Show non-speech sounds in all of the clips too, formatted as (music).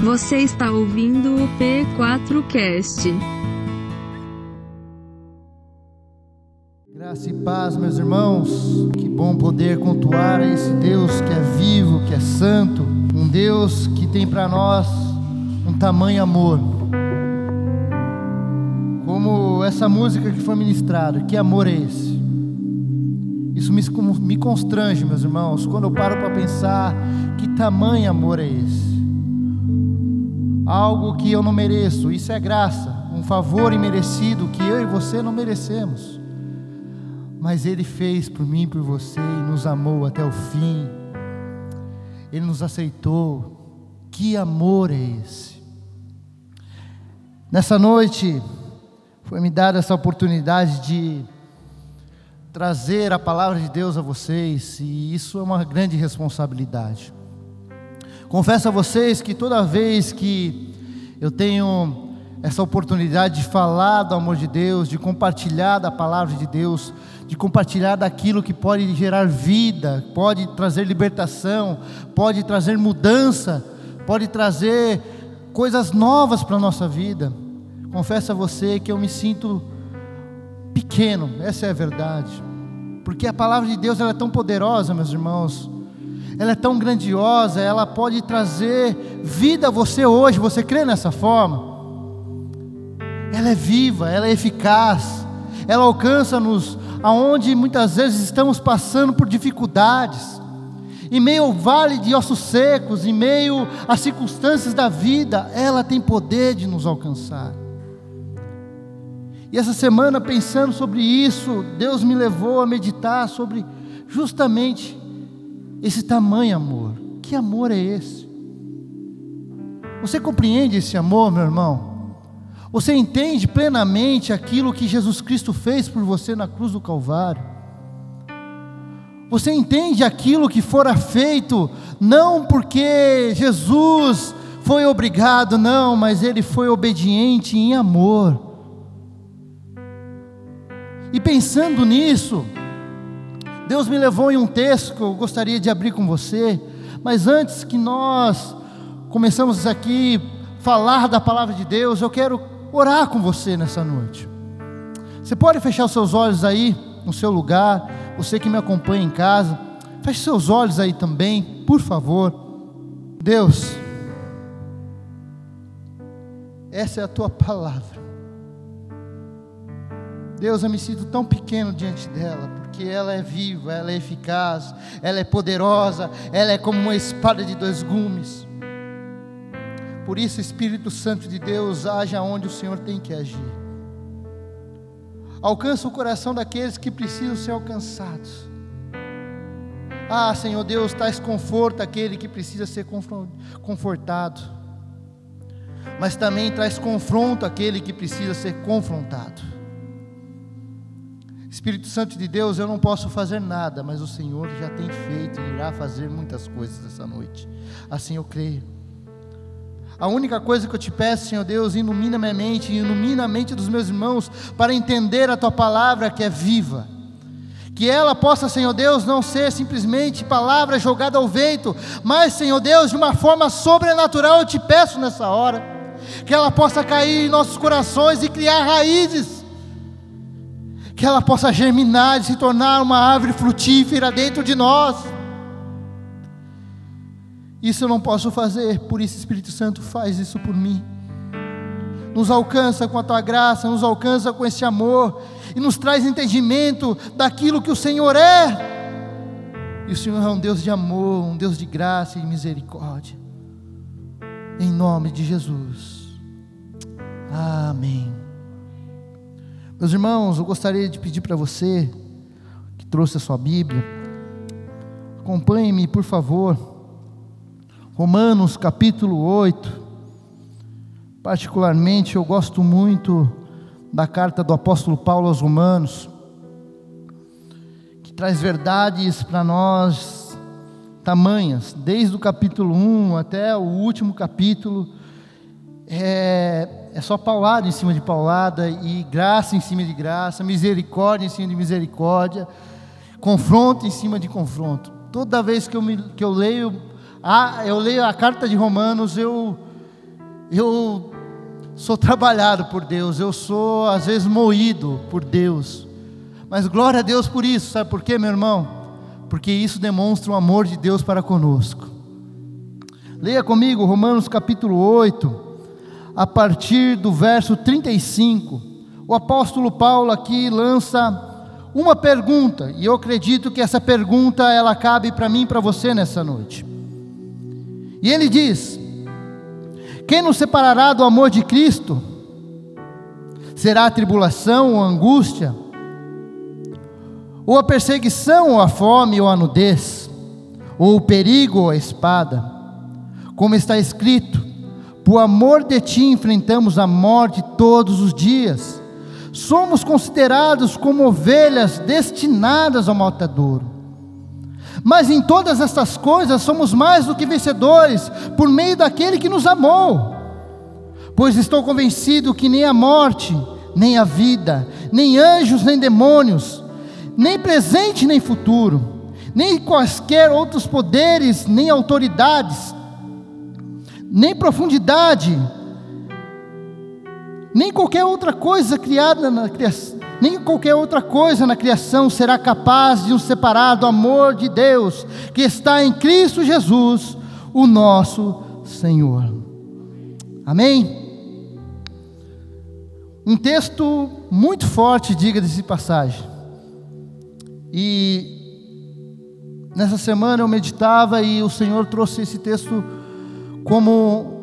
Você está ouvindo o P4Cast. Graça e paz, meus irmãos. Que bom poder cultuar esse Deus que é vivo, que é santo, um Deus que tem para nós um tamanho amor. Como essa música que foi ministrada, que amor é esse? Isso me, me constrange, meus irmãos, quando eu paro para pensar que tamanho amor é esse. Algo que eu não mereço, isso é graça, um favor imerecido que eu e você não merecemos. Mas Ele fez por mim e por você e nos amou até o fim. Ele nos aceitou. Que amor é esse? Nessa noite, foi me dada essa oportunidade de trazer a palavra de Deus a vocês, e isso é uma grande responsabilidade. Confesso a vocês que toda vez que eu tenho essa oportunidade de falar do amor de Deus, de compartilhar da palavra de Deus, de compartilhar daquilo que pode gerar vida, pode trazer libertação, pode trazer mudança, pode trazer coisas novas para a nossa vida. Confesso a você que eu me sinto pequeno, essa é a verdade. Porque a palavra de Deus ela é tão poderosa, meus irmãos. Ela é tão grandiosa, ela pode trazer vida a você hoje. Você crê nessa forma? Ela é viva, ela é eficaz. Ela alcança-nos aonde muitas vezes estamos passando por dificuldades. Em meio ao vale de ossos secos, em meio às circunstâncias da vida, ela tem poder de nos alcançar. E essa semana, pensando sobre isso, Deus me levou a meditar sobre justamente esse tamanho amor. Que amor é esse? Você compreende esse amor, meu irmão? Você entende plenamente aquilo que Jesus Cristo fez por você na cruz do Calvário? Você entende aquilo que fora feito, não porque Jesus foi obrigado, não, mas ele foi obediente em amor. E pensando nisso, Deus me levou em um texto que eu gostaria de abrir com você, mas antes que nós começamos aqui falar da palavra de Deus, eu quero orar com você nessa noite. Você pode fechar os seus olhos aí no seu lugar, você que me acompanha em casa, feche seus olhos aí também, por favor. Deus, essa é a tua palavra. Deus, eu me sinto tão pequeno diante dela, porque ela é viva, ela é eficaz, ela é poderosa, ela é como uma espada de dois gumes. Por isso, Espírito Santo de Deus, haja onde o Senhor tem que agir. Alcança o coração daqueles que precisam ser alcançados. Ah, Senhor Deus, traz conforto àquele que precisa ser confortado. Mas também traz confronto àquele que precisa ser confrontado. Espírito Santo de Deus, eu não posso fazer nada, mas o Senhor já tem feito e irá fazer muitas coisas essa noite. Assim eu creio. A única coisa que eu te peço, Senhor Deus, ilumina minha mente, ilumina a mente dos meus irmãos para entender a tua palavra que é viva. Que ela possa, Senhor Deus, não ser simplesmente palavra jogada ao vento, mas, Senhor Deus, de uma forma sobrenatural eu te peço nessa hora. Que ela possa cair em nossos corações e criar raízes que ela possa germinar e se tornar uma árvore frutífera dentro de nós. Isso eu não posso fazer, por isso Espírito Santo faz isso por mim. Nos alcança com a tua graça, nos alcança com esse amor e nos traz entendimento daquilo que o Senhor é. E o Senhor é um Deus de amor, um Deus de graça e misericórdia. Em nome de Jesus. Amém. Meus irmãos, eu gostaria de pedir para você que trouxe a sua Bíblia, acompanhe-me, por favor. Romanos capítulo 8. Particularmente, eu gosto muito da carta do apóstolo Paulo aos Romanos, que traz verdades para nós tamanhas, desde o capítulo 1 até o último capítulo. É, é só paulada em cima de paulada, e graça em cima de graça, misericórdia em cima de misericórdia, confronto em cima de confronto. Toda vez que eu, me, que eu leio, a, eu leio a carta de Romanos, eu, Eu sou trabalhado por Deus, eu sou às vezes moído por Deus. Mas glória a Deus por isso, sabe por quê, meu irmão? Porque isso demonstra o amor de Deus para conosco. Leia comigo Romanos capítulo 8, a partir do verso 35. O apóstolo Paulo aqui lança uma pergunta, e eu acredito que essa pergunta ela cabe para mim e para você nessa noite. E ele diz: Quem nos separará do amor de Cristo? Será a tribulação ou a angústia? Ou a perseguição, ou a fome, ou a nudez? Ou o perigo, ou a espada? Como está escrito: Por amor de ti enfrentamos a morte todos os dias somos considerados como ovelhas destinadas ao matadouro. Mas em todas estas coisas somos mais do que vencedores por meio daquele que nos amou. Pois estou convencido que nem a morte, nem a vida, nem anjos, nem demônios, nem presente nem futuro, nem quaisquer outros poderes, nem autoridades, nem profundidade, nem qualquer outra coisa criada na criação, nem qualquer outra coisa na criação será capaz de nos separar do amor de Deus que está em Cristo Jesus, o nosso Senhor. Amém? Um texto muito forte, diga-se de passagem. E nessa semana eu meditava e o Senhor trouxe esse texto como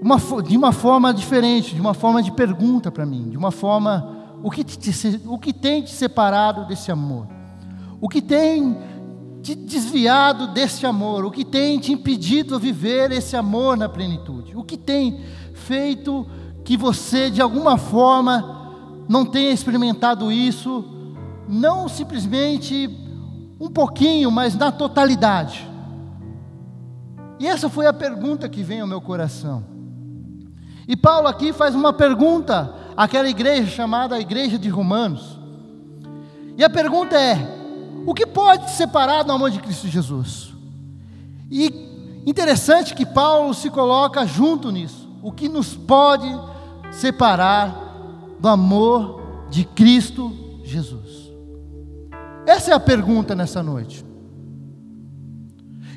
uma, de uma forma diferente, de uma forma de pergunta para mim, de uma forma, o que, te, o que tem te separado desse amor? O que tem te desviado desse amor? O que tem te impedido a viver esse amor na plenitude? O que tem feito que você, de alguma forma, não tenha experimentado isso, não simplesmente um pouquinho, mas na totalidade? E essa foi a pergunta que vem ao meu coração. E Paulo aqui faz uma pergunta àquela igreja chamada Igreja de Romanos. E a pergunta é: o que pode separar do amor de Cristo Jesus? E interessante que Paulo se coloca junto nisso. O que nos pode separar do amor de Cristo Jesus? Essa é a pergunta nessa noite.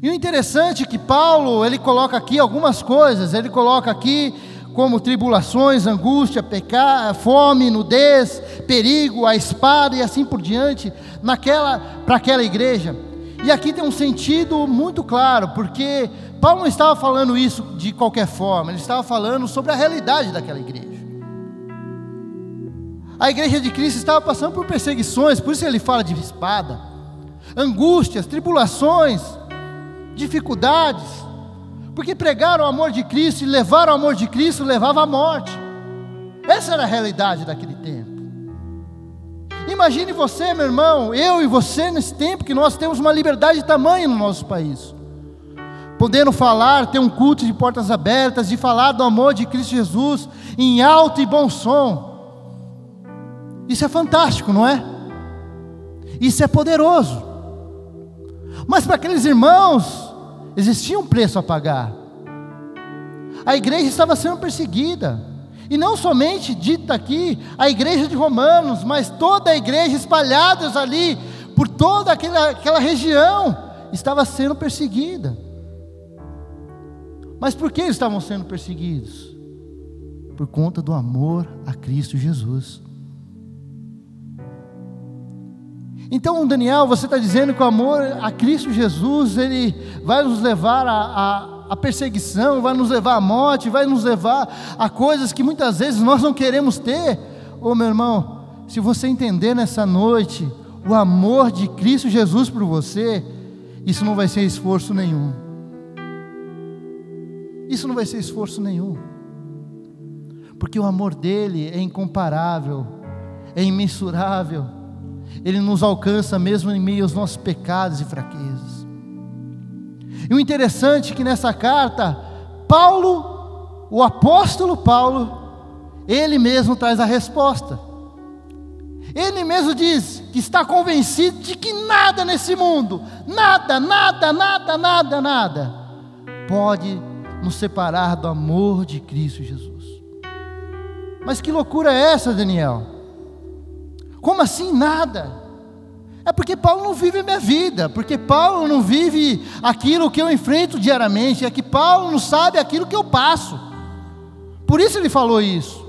E o interessante é que Paulo, ele coloca aqui algumas coisas, ele coloca aqui como tribulações, angústia, pecar, fome, nudez, perigo, a espada e assim por diante, naquela para aquela igreja. E aqui tem um sentido muito claro, porque Paulo não estava falando isso de qualquer forma, ele estava falando sobre a realidade daquela igreja. A igreja de Cristo estava passando por perseguições, por isso ele fala de espada, angústias, tribulações, dificuldades, porque pregaram o amor de Cristo e levaram o amor de Cristo levava à morte. Essa era a realidade daquele tempo. Imagine você, meu irmão, eu e você nesse tempo que nós temos uma liberdade de tamanho no nosso país. Podendo falar, ter um culto de portas abertas, de falar do amor de Cristo Jesus em alto e bom som. Isso é fantástico, não é? Isso é poderoso. Mas para aqueles irmãos Existia um preço a pagar. A igreja estava sendo perseguida. E não somente dita aqui a igreja de Romanos, mas toda a igreja espalhadas ali por toda aquela, aquela região estava sendo perseguida. Mas por que estavam sendo perseguidos? Por conta do amor a Cristo Jesus. Então, Daniel, você está dizendo que o amor a Cristo Jesus, ele vai nos levar a, a, a, perseguição, vai nos levar à morte, vai nos levar a coisas que muitas vezes nós não queremos ter. Ô oh, meu irmão, se você entender nessa noite o amor de Cristo Jesus por você, isso não vai ser esforço nenhum. Isso não vai ser esforço nenhum. Porque o amor dele é incomparável, é imensurável ele nos alcança mesmo em meio aos nossos pecados e fraquezas. E o interessante é que nessa carta, Paulo, o apóstolo Paulo, ele mesmo traz a resposta. Ele mesmo diz que está convencido de que nada nesse mundo, nada, nada, nada, nada, nada, pode nos separar do amor de Cristo Jesus. Mas que loucura é essa, Daniel? Como assim nada? É porque Paulo não vive a minha vida, porque Paulo não vive aquilo que eu enfrento diariamente, é que Paulo não sabe aquilo que eu passo. Por isso ele falou isso.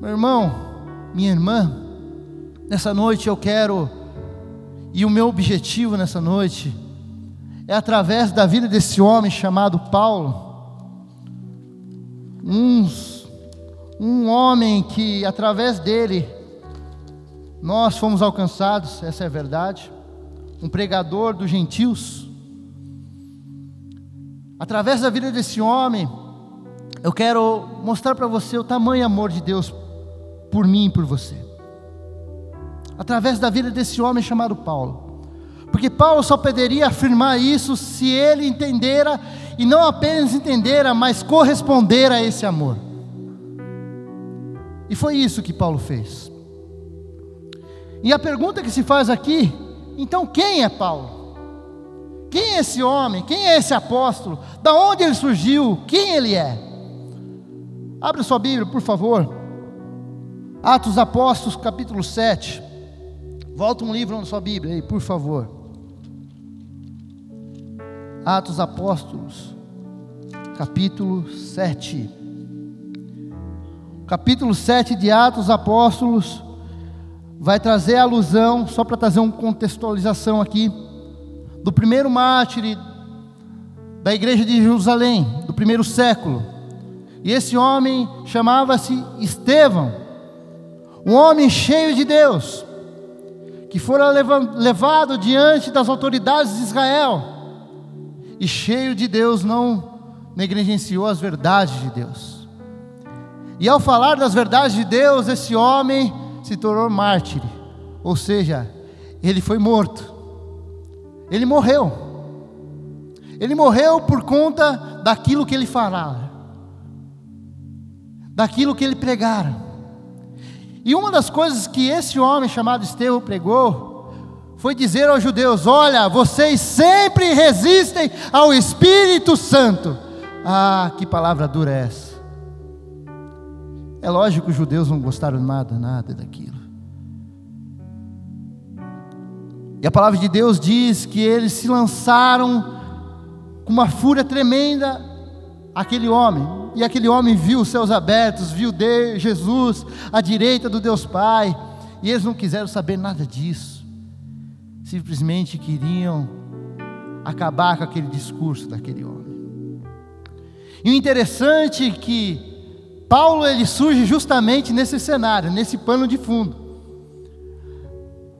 Meu irmão, minha irmã, nessa noite eu quero, e o meu objetivo nessa noite, é através da vida desse homem chamado Paulo, um homem que através dele nós fomos alcançados, essa é a verdade. Um pregador dos gentios. Através da vida desse homem, eu quero mostrar para você o tamanho amor de Deus por mim e por você. Através da vida desse homem chamado Paulo. Porque Paulo só poderia afirmar isso se ele entendera, e não apenas entendera, mas corresponder a esse amor. E foi isso que Paulo fez. E a pergunta que se faz aqui, então quem é Paulo? Quem é esse homem? Quem é esse apóstolo? Da onde ele surgiu? Quem ele é? Abra sua Bíblia, por favor. Atos Apóstolos, capítulo 7. Volta um livro na sua Bíblia aí, por favor. Atos Apóstolos, capítulo 7. Capítulo 7 de Atos Apóstolos vai trazer a alusão, só para trazer uma contextualização aqui, do primeiro mártir da igreja de Jerusalém, do primeiro século. E esse homem chamava-se Estevão, um homem cheio de Deus, que fora levado diante das autoridades de Israel, e cheio de Deus não negligenciou as verdades de Deus. E ao falar das verdades de Deus, esse homem se tornou mártir, ou seja, ele foi morto. Ele morreu. Ele morreu por conta daquilo que ele falava, daquilo que ele pregara. E uma das coisas que esse homem chamado Estevão pregou foi dizer aos judeus: Olha, vocês sempre resistem ao Espírito Santo. Ah, que palavra dura é essa? É lógico que os judeus não gostaram nada, nada daquilo. E a palavra de Deus diz que eles se lançaram com uma fúria tremenda aquele homem. E aquele homem viu os céus abertos, viu Deus, Jesus à direita do Deus Pai. E eles não quiseram saber nada disso. Simplesmente queriam acabar com aquele discurso daquele homem. E o interessante é que Paulo ele surge justamente nesse cenário, nesse pano de fundo.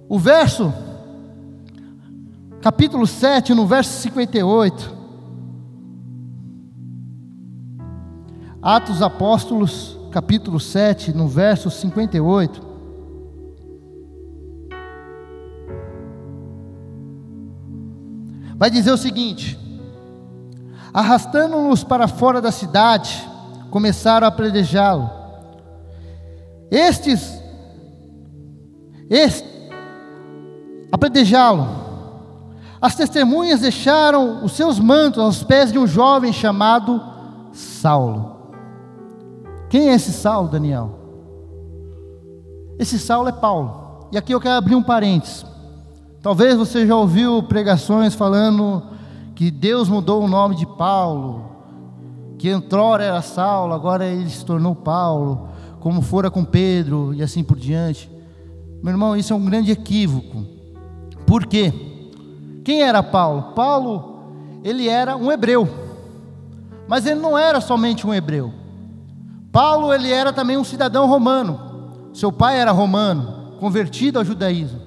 O verso, capítulo 7, no verso 58. Atos Apóstolos, capítulo 7, no verso 58. Vai dizer o seguinte: arrastando-nos para fora da cidade, começaram a apredejá-lo. Estes, este, apredejá-lo. As testemunhas deixaram os seus mantos aos pés de um jovem chamado Saulo. Quem é esse Saulo, Daniel? Esse Saulo é Paulo. E aqui eu quero abrir um parênteses. Talvez você já ouviu pregações falando que Deus mudou o nome de Paulo, que entrora era Saulo, agora ele se tornou Paulo, como fora com Pedro e assim por diante. Meu irmão, isso é um grande equívoco. Por quê? Quem era Paulo? Paulo, ele era um hebreu. Mas ele não era somente um hebreu. Paulo, ele era também um cidadão romano. Seu pai era romano, convertido ao judaísmo.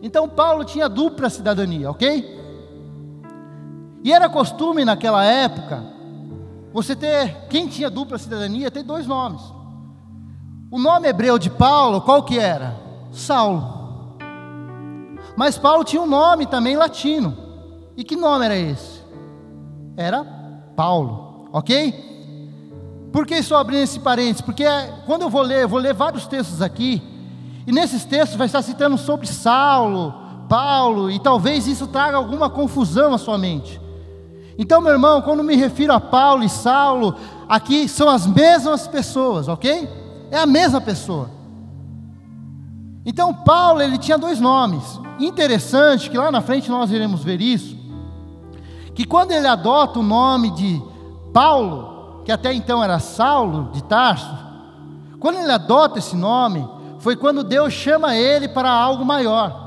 Então Paulo tinha dupla cidadania, ok? E era costume naquela época você ter, quem tinha dupla cidadania, tem dois nomes. O nome hebreu de Paulo, qual que era? Saulo. Mas Paulo tinha um nome também latino. E que nome era esse? Era Paulo, ok? Por que estou abrindo esse parênteses? Porque quando eu vou ler, eu vou ler vários textos aqui, e nesses textos vai estar citando sobre Saulo, Paulo, e talvez isso traga alguma confusão à sua mente. Então, meu irmão, quando me refiro a Paulo e Saulo, aqui são as mesmas pessoas, ok? É a mesma pessoa. Então, Paulo, ele tinha dois nomes. Interessante que lá na frente nós iremos ver isso. Que quando ele adota o nome de Paulo, que até então era Saulo de Tarso, quando ele adota esse nome, foi quando Deus chama ele para algo maior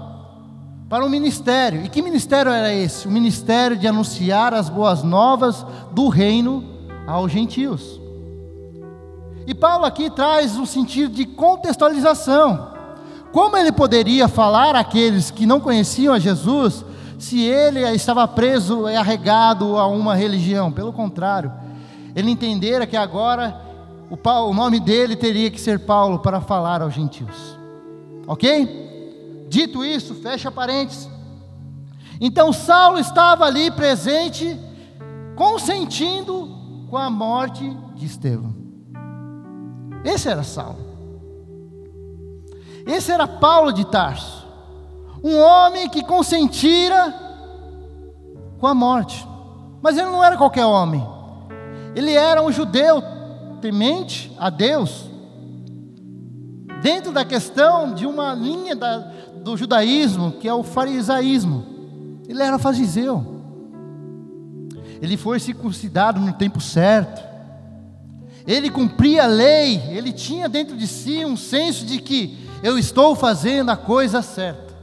para um ministério. E que ministério era esse? O ministério de anunciar as boas novas do reino aos gentios. E Paulo aqui traz um sentido de contextualização. Como ele poderia falar àqueles que não conheciam a Jesus se ele estava preso e arregado a uma religião? Pelo contrário, ele entendera que agora o, o nome dele teria que ser Paulo para falar aos gentios. Ok? Dito isso, fecha parênteses. Então Saulo estava ali presente, consentindo com a morte de Estevão. Esse era Saulo. Esse era Paulo de Tarso, um homem que consentira com a morte. Mas ele não era qualquer homem. Ele era um judeu temente a Deus, dentro da questão de uma linha da, do judaísmo, que é o farisaísmo. Ele era fariseu. Ele foi circuncidado no tempo certo. Ele cumpria a lei. Ele tinha dentro de si um senso de que eu estou fazendo a coisa certa.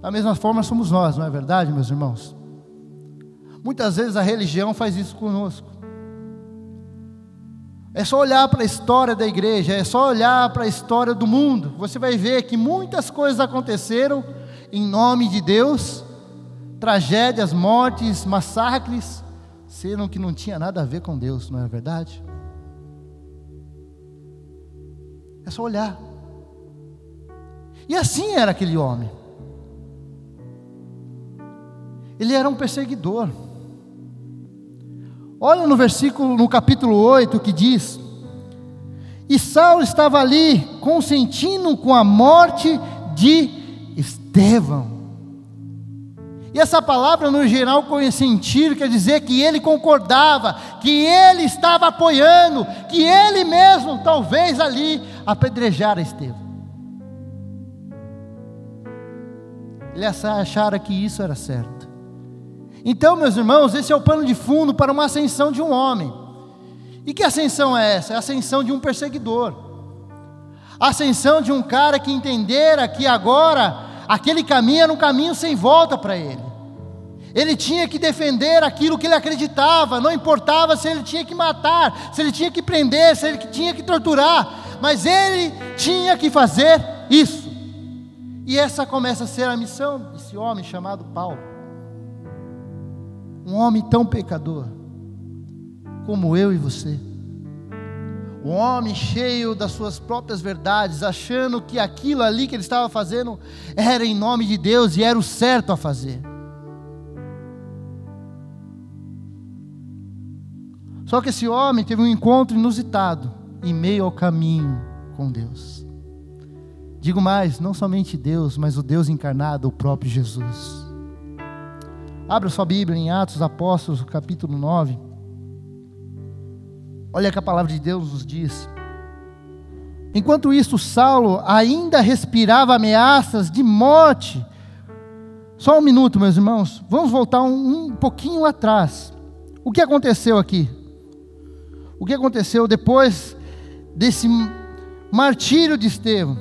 Da mesma forma somos nós, não é verdade, meus irmãos? Muitas vezes a religião faz isso conosco. É só olhar para a história da igreja, é só olhar para a história do mundo. Você vai ver que muitas coisas aconteceram em nome de Deus tragédias, mortes, massacres, sendo que não tinha nada a ver com Deus, não é verdade? É só olhar. E assim era aquele homem. Ele era um perseguidor. Olha no versículo, no capítulo 8, que diz: E Saulo estava ali consentindo com a morte de Estevão. E essa palavra, no geral, consentir, quer dizer que ele concordava, que ele estava apoiando, que ele mesmo, talvez ali, apedrejara Estevão. Ele achara que isso era certo. Então, meus irmãos, esse é o pano de fundo para uma ascensão de um homem. E que ascensão é essa? É a ascensão de um perseguidor. A ascensão de um cara que entendera que agora aquele caminho era um caminho sem volta para ele. Ele tinha que defender aquilo que ele acreditava, não importava se ele tinha que matar, se ele tinha que prender, se ele tinha que torturar, mas ele tinha que fazer isso. E essa começa a ser a missão desse homem chamado Paulo um homem tão pecador como eu e você. Um homem cheio das suas próprias verdades, achando que aquilo ali que ele estava fazendo era em nome de Deus e era o certo a fazer. Só que esse homem teve um encontro inusitado em meio ao caminho com Deus. Digo mais, não somente Deus, mas o Deus encarnado, o próprio Jesus. Abra sua Bíblia em Atos Apóstolos, capítulo 9. Olha que a palavra de Deus nos diz. Enquanto isso, Saulo ainda respirava ameaças de morte. Só um minuto, meus irmãos. Vamos voltar um, um pouquinho atrás. O que aconteceu aqui? O que aconteceu depois desse martírio de Estevão?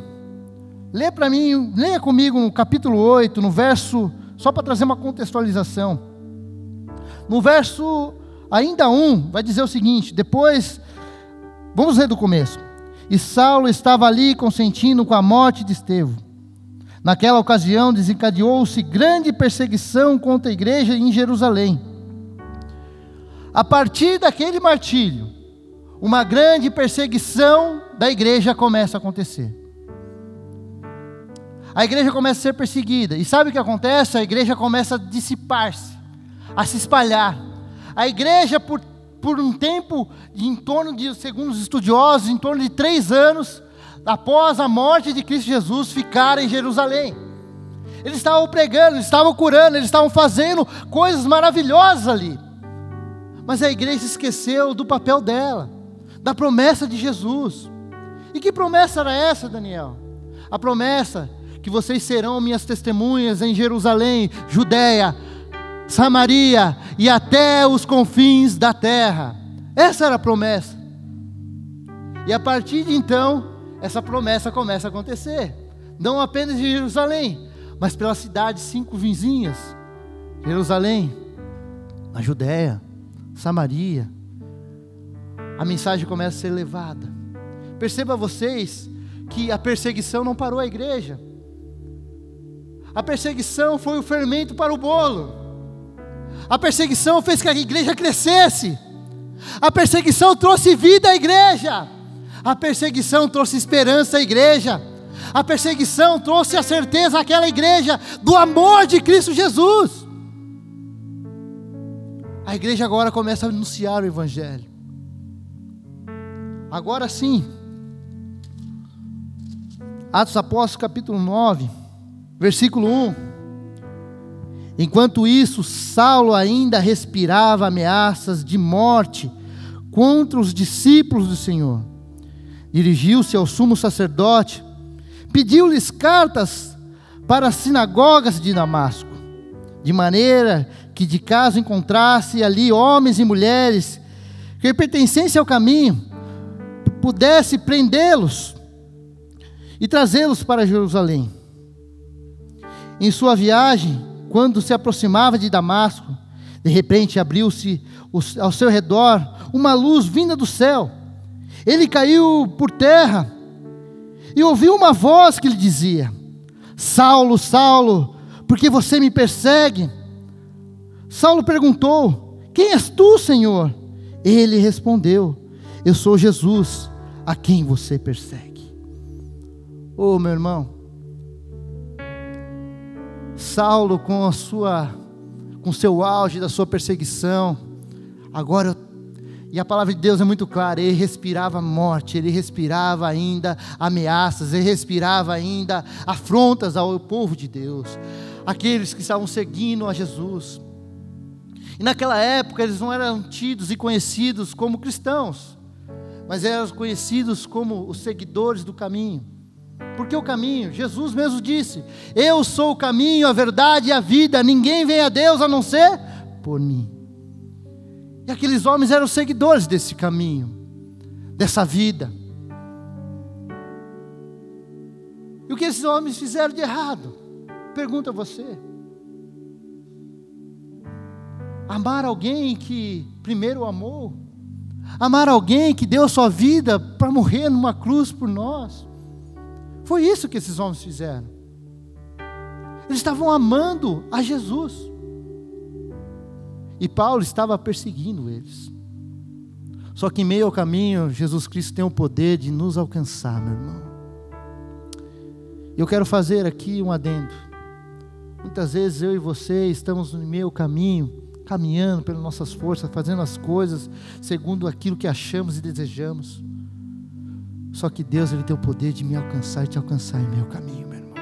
Lê para mim, leia comigo no capítulo 8, no verso só para trazer uma contextualização. No verso ainda um, vai dizer o seguinte: depois, vamos ler do começo. E Saulo estava ali consentindo com a morte de Estevão. Naquela ocasião desencadeou-se grande perseguição contra a igreja em Jerusalém. A partir daquele martírio, uma grande perseguição da igreja começa a acontecer a igreja começa a ser perseguida. E sabe o que acontece? A igreja começa a dissipar-se, a se espalhar. A igreja, por, por um tempo, em torno de, segundo os estudiosos, em torno de três anos, após a morte de Cristo Jesus, ficara em Jerusalém. eles estavam pregando, eles estavam curando, eles estavam fazendo coisas maravilhosas ali. Mas a igreja esqueceu do papel dela, da promessa de Jesus. E que promessa era essa, Daniel? A promessa que vocês serão minhas testemunhas em Jerusalém, Judéia, Samaria e até os confins da terra. Essa era a promessa. E a partir de então, essa promessa começa a acontecer. Não apenas em Jerusalém, mas pelas cidades cinco vizinhas: Jerusalém, a Judéia, Samaria. A mensagem começa a ser levada. Perceba vocês que a perseguição não parou a igreja. A perseguição foi o fermento para o bolo. A perseguição fez que a igreja crescesse. A perseguição trouxe vida à igreja. A perseguição trouxe esperança à igreja. A perseguição trouxe a certeza àquela igreja do amor de Cristo Jesus. A igreja agora começa a anunciar o Evangelho. Agora sim. Atos Apóstolos capítulo 9, versículo 1. Enquanto isso, Saulo ainda respirava ameaças de morte contra os discípulos do Senhor. Dirigiu-se ao sumo sacerdote, pediu-lhes cartas para as sinagogas de Damasco, de maneira que de caso encontrasse ali homens e mulheres que pertencessem ao caminho, pudesse prendê-los e trazê-los para Jerusalém. Em sua viagem, quando se aproximava de Damasco, de repente abriu-se ao seu redor uma luz vinda do céu. Ele caiu por terra e ouviu uma voz que lhe dizia: Saulo, Saulo, por que você me persegue? Saulo perguntou: Quem és tu, Senhor? Ele respondeu: Eu sou Jesus, a quem você persegue. Oh, meu irmão, Saulo com a sua com seu auge da sua perseguição, agora e a palavra de Deus é muito clara, ele respirava morte, ele respirava ainda ameaças, ele respirava ainda afrontas ao povo de Deus, aqueles que estavam seguindo a Jesus. E naquela época eles não eram tidos e conhecidos como cristãos, mas eram conhecidos como os seguidores do caminho. Porque o caminho, Jesus mesmo disse: Eu sou o caminho, a verdade e a vida, ninguém vem a Deus a não ser por mim. E aqueles homens eram seguidores desse caminho, dessa vida. E o que esses homens fizeram de errado? Pergunta você. Amar alguém que primeiro amou. Amar alguém que deu sua vida para morrer numa cruz por nós. Foi isso que esses homens fizeram. Eles estavam amando a Jesus. E Paulo estava perseguindo eles. Só que em meio ao caminho, Jesus Cristo tem o poder de nos alcançar, meu irmão. Eu quero fazer aqui um adendo. Muitas vezes eu e você estamos no meio caminho caminhando pelas nossas forças, fazendo as coisas segundo aquilo que achamos e desejamos. Só que Deus ele tem o poder de me alcançar e te alcançar em meu caminho, meu irmão.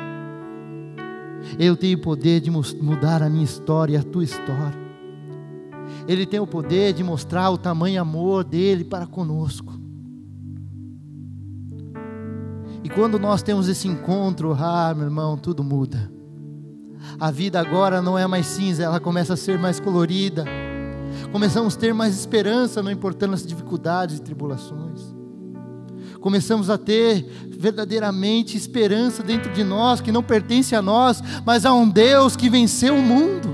Ele tem o poder de mudar a minha história e a tua história. Ele tem o poder de mostrar o tamanho amor dele para conosco. E quando nós temos esse encontro, ah, meu irmão, tudo muda. A vida agora não é mais cinza, ela começa a ser mais colorida. Começamos a ter mais esperança, não importando as dificuldades e tribulações. Começamos a ter verdadeiramente esperança dentro de nós, que não pertence a nós, mas a um Deus que venceu o mundo.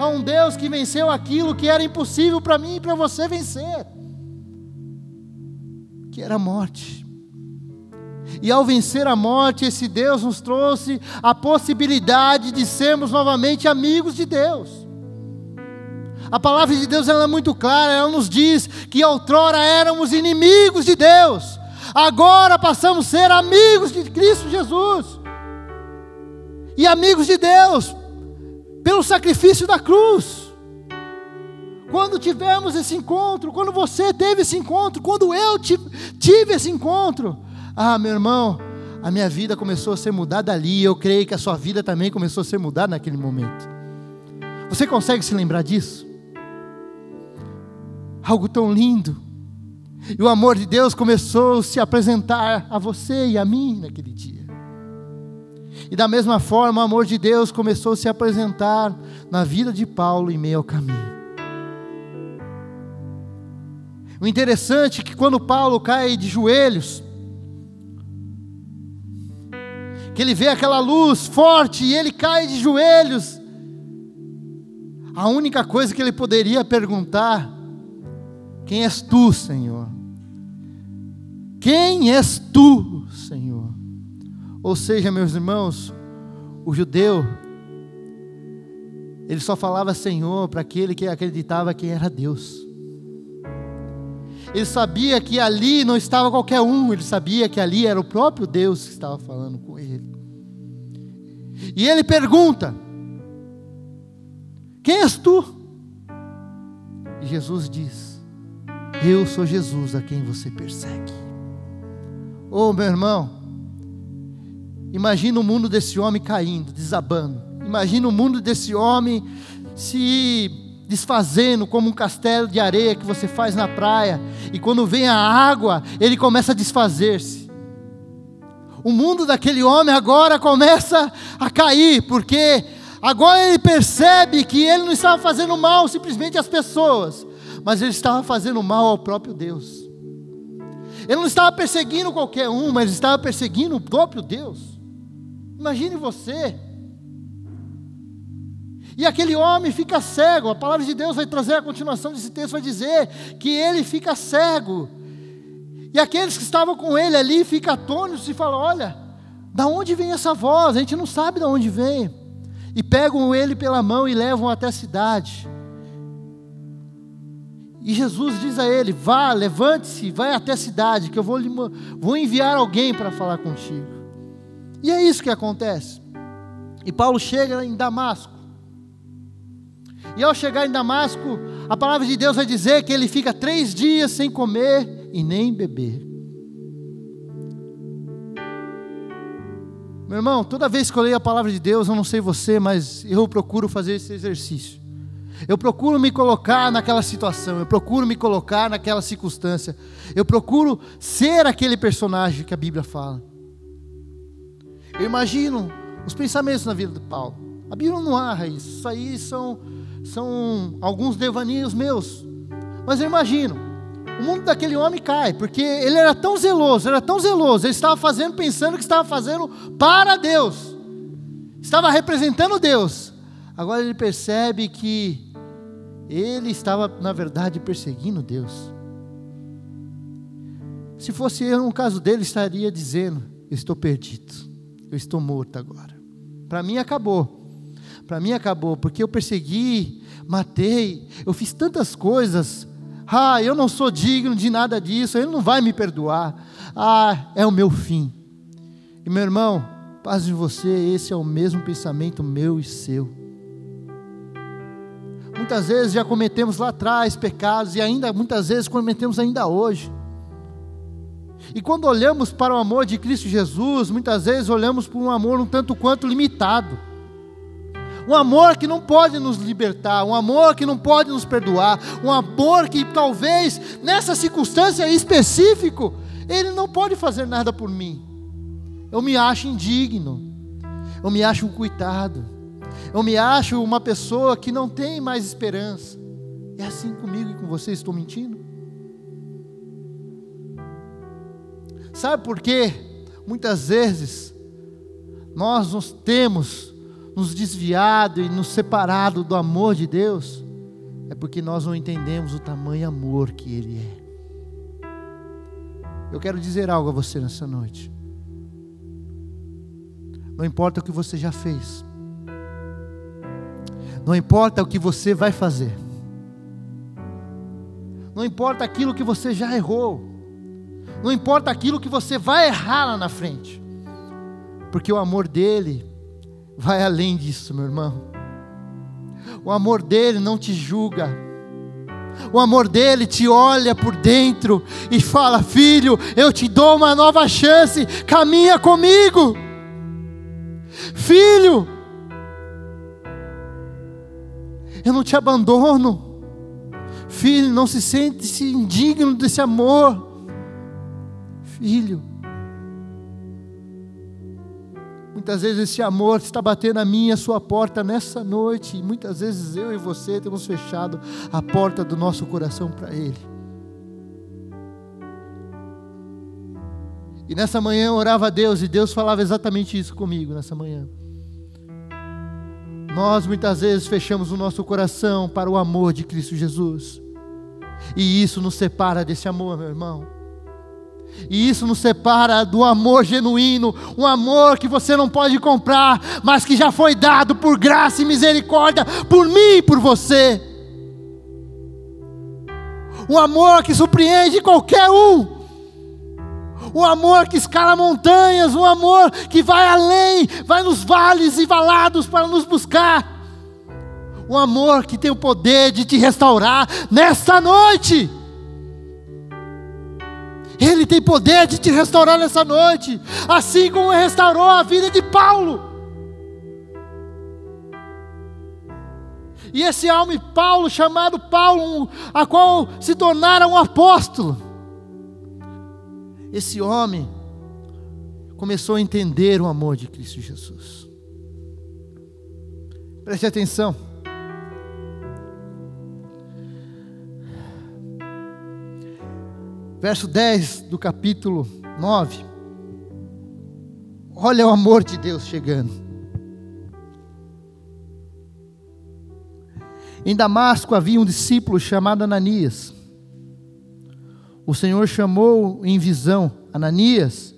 A um Deus que venceu aquilo que era impossível para mim e para você vencer, que era a morte. E ao vencer a morte, esse Deus nos trouxe a possibilidade de sermos novamente amigos de Deus. A palavra de Deus ela é muito clara, ela nos diz que outrora éramos inimigos de Deus, agora passamos a ser amigos de Cristo Jesus. E amigos de Deus, pelo sacrifício da cruz. Quando tivemos esse encontro, quando você teve esse encontro, quando eu tive esse encontro, ah, meu irmão, a minha vida começou a ser mudada ali, eu creio que a sua vida também começou a ser mudada naquele momento. Você consegue se lembrar disso? Algo tão lindo. E o amor de Deus começou a se apresentar a você e a mim naquele dia. E da mesma forma, o amor de Deus começou a se apresentar na vida de Paulo em meio ao caminho. O interessante é que quando Paulo cai de joelhos, que ele vê aquela luz forte e ele cai de joelhos, a única coisa que ele poderia perguntar: Quem és tu, Senhor? Quem és tu, Senhor? Ou seja, meus irmãos, o judeu, ele só falava Senhor para aquele que acreditava que era Deus. Ele sabia que ali não estava qualquer um, ele sabia que ali era o próprio Deus que estava falando com ele. E ele pergunta: Quem és tu? E Jesus diz: Eu sou Jesus a quem você persegue. Oh, meu irmão, imagina o mundo desse homem caindo, desabando. Imagina o mundo desse homem se desfazendo como um castelo de areia que você faz na praia, e quando vem a água, ele começa a desfazer-se. O mundo daquele homem agora começa a cair, porque agora ele percebe que ele não estava fazendo mal simplesmente às pessoas, mas ele estava fazendo mal ao próprio Deus. Ele não estava perseguindo qualquer um, mas estava perseguindo o próprio Deus. Imagine você e aquele homem fica cego. A palavra de Deus vai trazer a continuação desse texto, vai dizer que ele fica cego. E aqueles que estavam com ele ali ficam atônitos e falam: Olha, da onde vem essa voz? A gente não sabe de onde vem. E pegam ele pela mão e levam até a cidade. E Jesus diz a ele: Vá, levante-se, vai até a cidade, que eu vou, vou enviar alguém para falar contigo. E é isso que acontece. E Paulo chega em Damasco. E ao chegar em Damasco, a palavra de Deus vai dizer que ele fica três dias sem comer e nem beber. Meu irmão, toda vez que eu leio a palavra de Deus, eu não sei você, mas eu procuro fazer esse exercício. Eu procuro me colocar naquela situação, eu procuro me colocar naquela circunstância, eu procuro ser aquele personagem que a Bíblia fala. Eu imagino os pensamentos na vida de Paulo. A Bíblia não narra isso, isso aí são são alguns devaneios meus. Mas eu imagino, o mundo daquele homem cai, porque ele era tão zeloso, era tão zeloso, ele estava fazendo pensando que estava fazendo para Deus, estava representando Deus. Agora ele percebe que ele estava, na verdade, perseguindo Deus. Se fosse eu, no caso dele, estaria dizendo: Eu estou perdido, eu estou morto agora. Para mim acabou. Para mim acabou, porque eu persegui, matei, eu fiz tantas coisas. Ah, eu não sou digno de nada disso, ele não vai me perdoar. Ah, é o meu fim. E meu irmão, paz de você, esse é o mesmo pensamento meu e seu. Muitas vezes já cometemos lá atrás pecados e ainda muitas vezes cometemos ainda hoje. E quando olhamos para o amor de Cristo Jesus, muitas vezes olhamos para um amor um tanto quanto limitado um amor que não pode nos libertar, um amor que não pode nos perdoar, um amor que talvez nessa circunstância específico ele não pode fazer nada por mim. Eu me acho indigno, eu me acho um coitado, eu me acho uma pessoa que não tem mais esperança. É assim comigo e com você, estou mentindo? Sabe por quê? Muitas vezes nós nos temos nos desviado e nos separado do amor de Deus, é porque nós não entendemos o tamanho amor que Ele é. Eu quero dizer algo a você nessa noite. Não importa o que você já fez, não importa o que você vai fazer, não importa aquilo que você já errou, não importa aquilo que você vai errar lá na frente, porque o amor dele vai além disso, meu irmão. O amor dele não te julga. O amor dele te olha por dentro e fala: Filho, eu te dou uma nova chance, caminha comigo. Filho, eu não te abandono. Filho, não se sente-se indigno desse amor. Filho, Muitas vezes esse amor está batendo a minha a sua porta nessa noite, e muitas vezes eu e você temos fechado a porta do nosso coração para Ele. E nessa manhã eu orava a Deus, e Deus falava exatamente isso comigo nessa manhã. Nós muitas vezes fechamos o nosso coração para o amor de Cristo Jesus, e isso nos separa desse amor, meu irmão. E isso nos separa do amor genuíno, um amor que você não pode comprar, mas que já foi dado por graça e misericórdia por mim e por você. Um amor que surpreende qualquer um. Um amor que escala montanhas, um amor que vai além, vai nos vales e valados para nos buscar. Um amor que tem o poder de te restaurar nesta noite. Ele tem poder de te restaurar nessa noite, assim como restaurou a vida de Paulo. E esse homem Paulo, chamado Paulo, a qual se tornara um apóstolo, esse homem começou a entender o amor de Cristo Jesus. Preste atenção. verso 10 do capítulo 9. Olha o amor de Deus chegando. Em Damasco havia um discípulo chamado Ananias. O Senhor chamou em visão Ananias.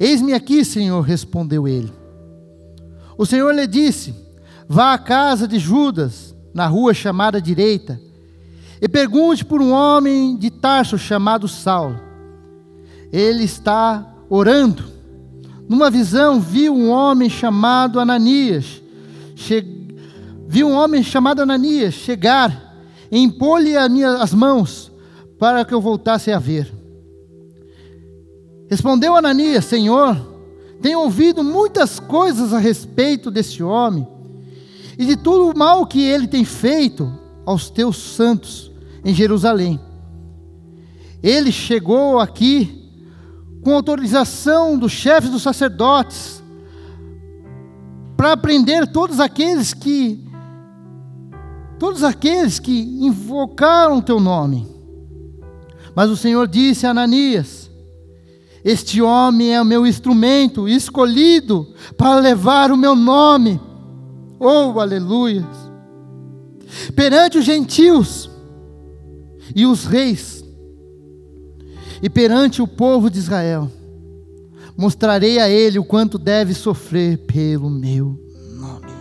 Eis-me aqui, Senhor, respondeu ele. O Senhor lhe disse: Vá à casa de Judas, na rua chamada direita, e pergunte por um homem de Tarso chamado Saulo. Ele está orando. Numa visão, viu um homem chamado Ananias. Che... Um homem chamado Ananias chegar impor-lhe as mãos para que eu voltasse a ver. Respondeu Ananias: Senhor, tenho ouvido muitas coisas a respeito desse homem e de tudo o mal que ele tem feito aos teus santos em Jerusalém. Ele chegou aqui com autorização dos chefes dos sacerdotes para prender todos aqueles que todos aqueles que invocaram teu nome. Mas o Senhor disse a Ananias: Este homem é o meu instrumento escolhido para levar o meu nome. Oh, aleluia! Perante os gentios e os reis, e perante o povo de Israel, mostrarei a ele o quanto deve sofrer pelo meu nome.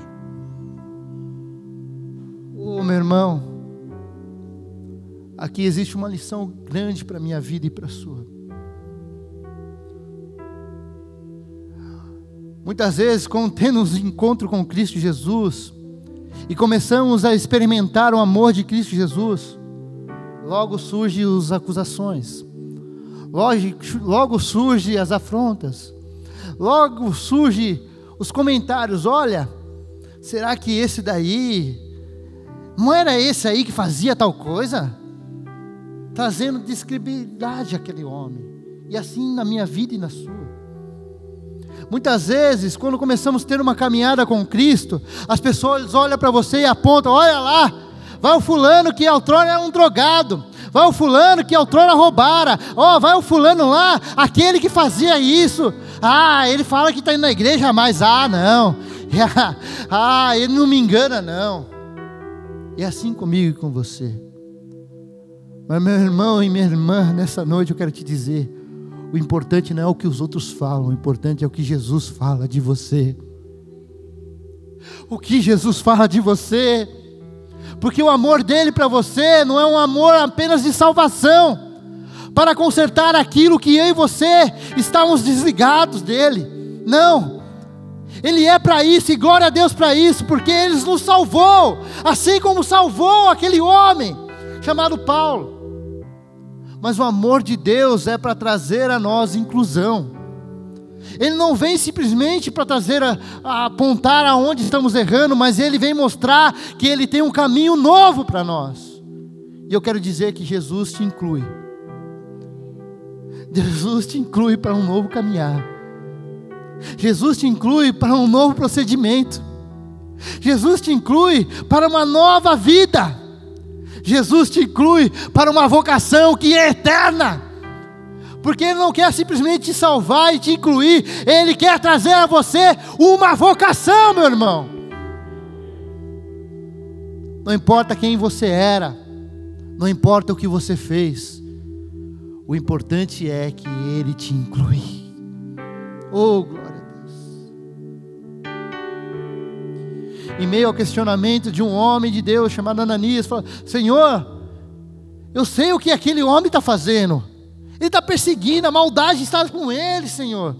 Oh, meu irmão, aqui existe uma lição grande para a minha vida e para a sua. Muitas vezes, quando temos encontro com Cristo Jesus e começamos a experimentar o amor de Cristo Jesus, logo surgem as acusações, logo, logo surgem as afrontas, logo surgem os comentários: olha, será que esse daí, não era esse aí que fazia tal coisa? Trazendo descredibilidade àquele homem, e assim na minha vida e na sua. Muitas vezes, quando começamos a ter uma caminhada com Cristo, as pessoas olham para você e apontam: olha lá, vai o fulano que outrora era um drogado, vai o fulano que outrora roubara, ó, oh, vai o fulano lá, aquele que fazia isso, ah, ele fala que está indo na igreja, mas ah, não, (laughs) ah, ele não me engana, não. E é assim comigo e com você. Mas meu irmão e minha irmã, nessa noite eu quero te dizer, o importante não é o que os outros falam, o importante é o que Jesus fala de você. O que Jesus fala de você porque o amor dele para você não é um amor apenas de salvação, para consertar aquilo que eu e você estávamos desligados dele. Não. Ele é para isso e glória a Deus para isso, porque ele nos salvou, assim como salvou aquele homem chamado Paulo. Mas o amor de Deus é para trazer a nós inclusão. Ele não vem simplesmente para trazer a, a apontar aonde estamos errando, mas ele vem mostrar que ele tem um caminho novo para nós. E eu quero dizer que Jesus te inclui. Jesus te inclui para um novo caminhar. Jesus te inclui para um novo procedimento. Jesus te inclui para uma nova vida. Jesus te inclui para uma vocação que é eterna. Porque Ele não quer simplesmente te salvar e te incluir, Ele quer trazer a você uma vocação, meu irmão. Não importa quem você era, não importa o que você fez, o importante é que Ele te inclui. Oh, glória Em meio ao questionamento de um homem de Deus chamado Ananias, fala: Senhor, eu sei o que aquele homem está fazendo. Ele está perseguindo, a maldade está com ele, Senhor.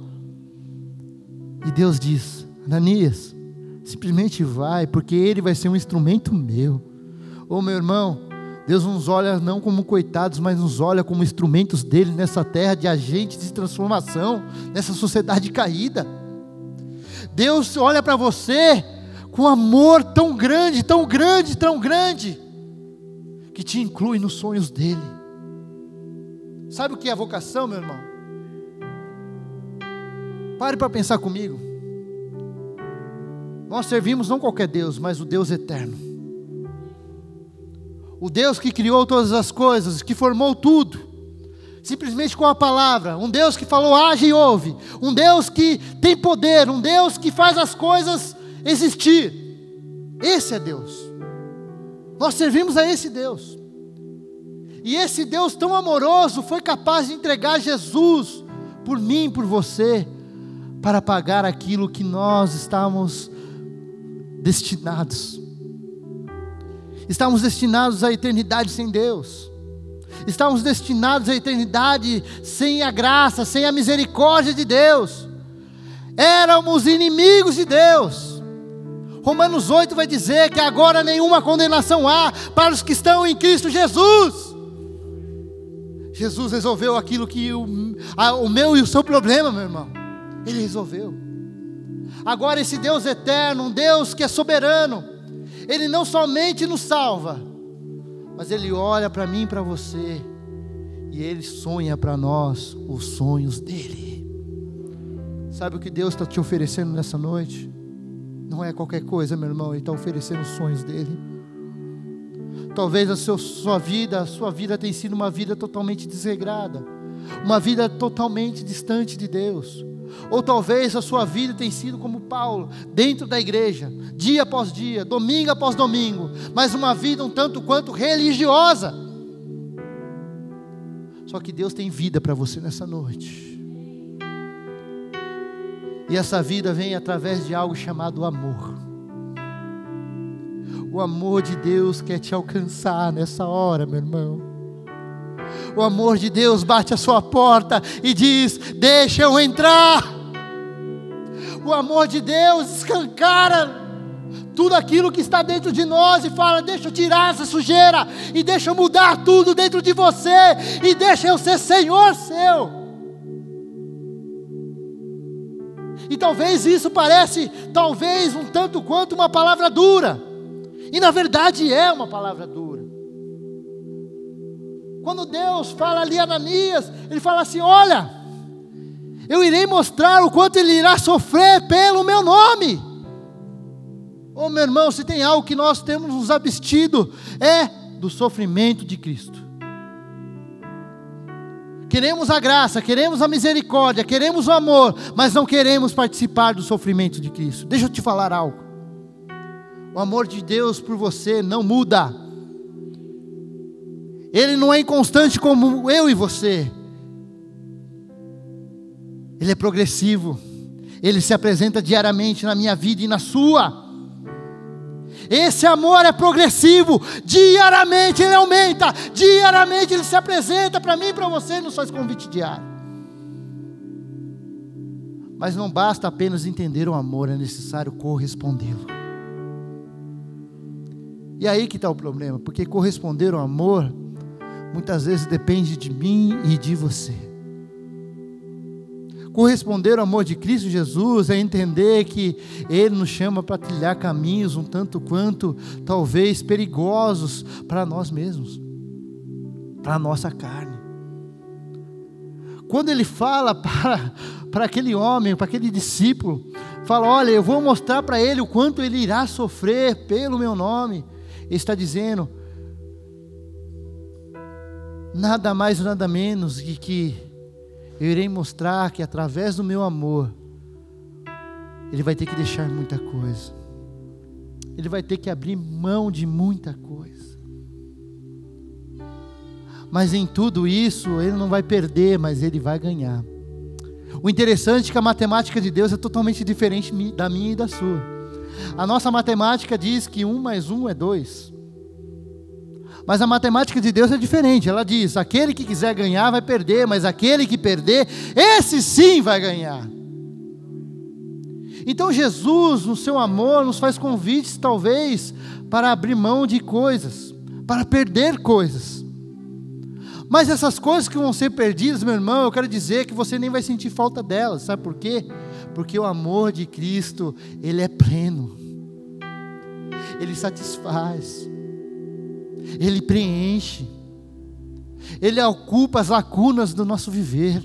E Deus diz: Ananias, simplesmente vai, porque ele vai ser um instrumento meu. Ô meu irmão, Deus nos olha não como coitados, mas nos olha como instrumentos dele nessa terra de agentes de transformação, nessa sociedade caída. Deus olha para você com amor tão grande, tão grande, tão grande, que te inclui nos sonhos dele. Sabe o que é vocação, meu irmão? Pare para pensar comigo. Nós servimos não qualquer Deus, mas o Deus eterno o Deus que criou todas as coisas, que formou tudo, simplesmente com a palavra, um Deus que falou age e ouve, um Deus que tem poder, um Deus que faz as coisas existir. Esse é Deus. Nós servimos a esse Deus. E esse Deus tão amoroso foi capaz de entregar Jesus por mim, por você, para pagar aquilo que nós estávamos destinados. Estávamos destinados à eternidade sem Deus. Estávamos destinados à eternidade sem a graça, sem a misericórdia de Deus. Éramos inimigos de Deus. Romanos 8 vai dizer que agora nenhuma condenação há para os que estão em Cristo Jesus. Jesus resolveu aquilo que o, a, o meu e o seu problema, meu irmão. Ele resolveu. Agora, esse Deus eterno, um Deus que é soberano, ele não somente nos salva, mas Ele olha para mim e para você, e Ele sonha para nós os sonhos dEle. Sabe o que Deus está te oferecendo nessa noite? Não é qualquer coisa, meu irmão, Ele está oferecendo os sonhos dEle. Talvez a sua vida, a sua vida tenha sido uma vida totalmente desregrada, uma vida totalmente distante de Deus. Ou talvez a sua vida tenha sido como Paulo, dentro da igreja, dia após dia, domingo após domingo, mas uma vida um tanto quanto religiosa. Só que Deus tem vida para você nessa noite. E essa vida vem através de algo chamado amor. O amor de Deus quer te alcançar nessa hora, meu irmão. O amor de Deus bate a sua porta e diz: Deixa eu entrar. O amor de Deus escancara tudo aquilo que está dentro de nós e fala: Deixa eu tirar essa sujeira e deixa eu mudar tudo dentro de você e deixa eu ser Senhor seu. E talvez isso parece, talvez um tanto quanto uma palavra dura. E na verdade é uma palavra dura. Quando Deus fala ali a Ananias, ele fala assim: Olha, eu irei mostrar o quanto ele irá sofrer pelo meu nome. Oh, meu irmão, se tem algo que nós temos nos abstido, é do sofrimento de Cristo. Queremos a graça, queremos a misericórdia, queremos o amor, mas não queremos participar do sofrimento de Cristo. Deixa eu te falar algo. O amor de Deus por você não muda. Ele não é inconstante como eu e você. Ele é progressivo. Ele se apresenta diariamente na minha vida e na sua. Esse amor é progressivo, diariamente ele aumenta, diariamente ele se apresenta para mim e para você, não só esse convite diário. Mas não basta apenas entender o amor, é necessário correspondê-lo. E aí que está o problema, porque corresponder ao amor muitas vezes depende de mim e de você. Corresponder ao amor de Cristo Jesus é entender que Ele nos chama para trilhar caminhos um tanto quanto, talvez, perigosos para nós mesmos, para a nossa carne. Quando Ele fala (laughs) para, para aquele homem, para aquele discípulo, fala: Olha, eu vou mostrar para ele o quanto ele irá sofrer pelo meu nome. Ele está dizendo, nada mais, nada menos de que eu irei mostrar que através do meu amor, ele vai ter que deixar muita coisa, ele vai ter que abrir mão de muita coisa. Mas em tudo isso, ele não vai perder, mas ele vai ganhar. O interessante é que a matemática de Deus é totalmente diferente da minha e da sua. A nossa matemática diz que um mais um é dois. Mas a matemática de Deus é diferente. Ela diz: aquele que quiser ganhar vai perder, mas aquele que perder, esse sim vai ganhar. Então Jesus, no seu amor, nos faz convites, talvez, para abrir mão de coisas, para perder coisas. Mas essas coisas que vão ser perdidas, meu irmão, eu quero dizer que você nem vai sentir falta delas. Sabe por quê? Porque o amor de Cristo, ele é pleno. Ele satisfaz. Ele preenche, Ele ocupa as lacunas do nosso viver,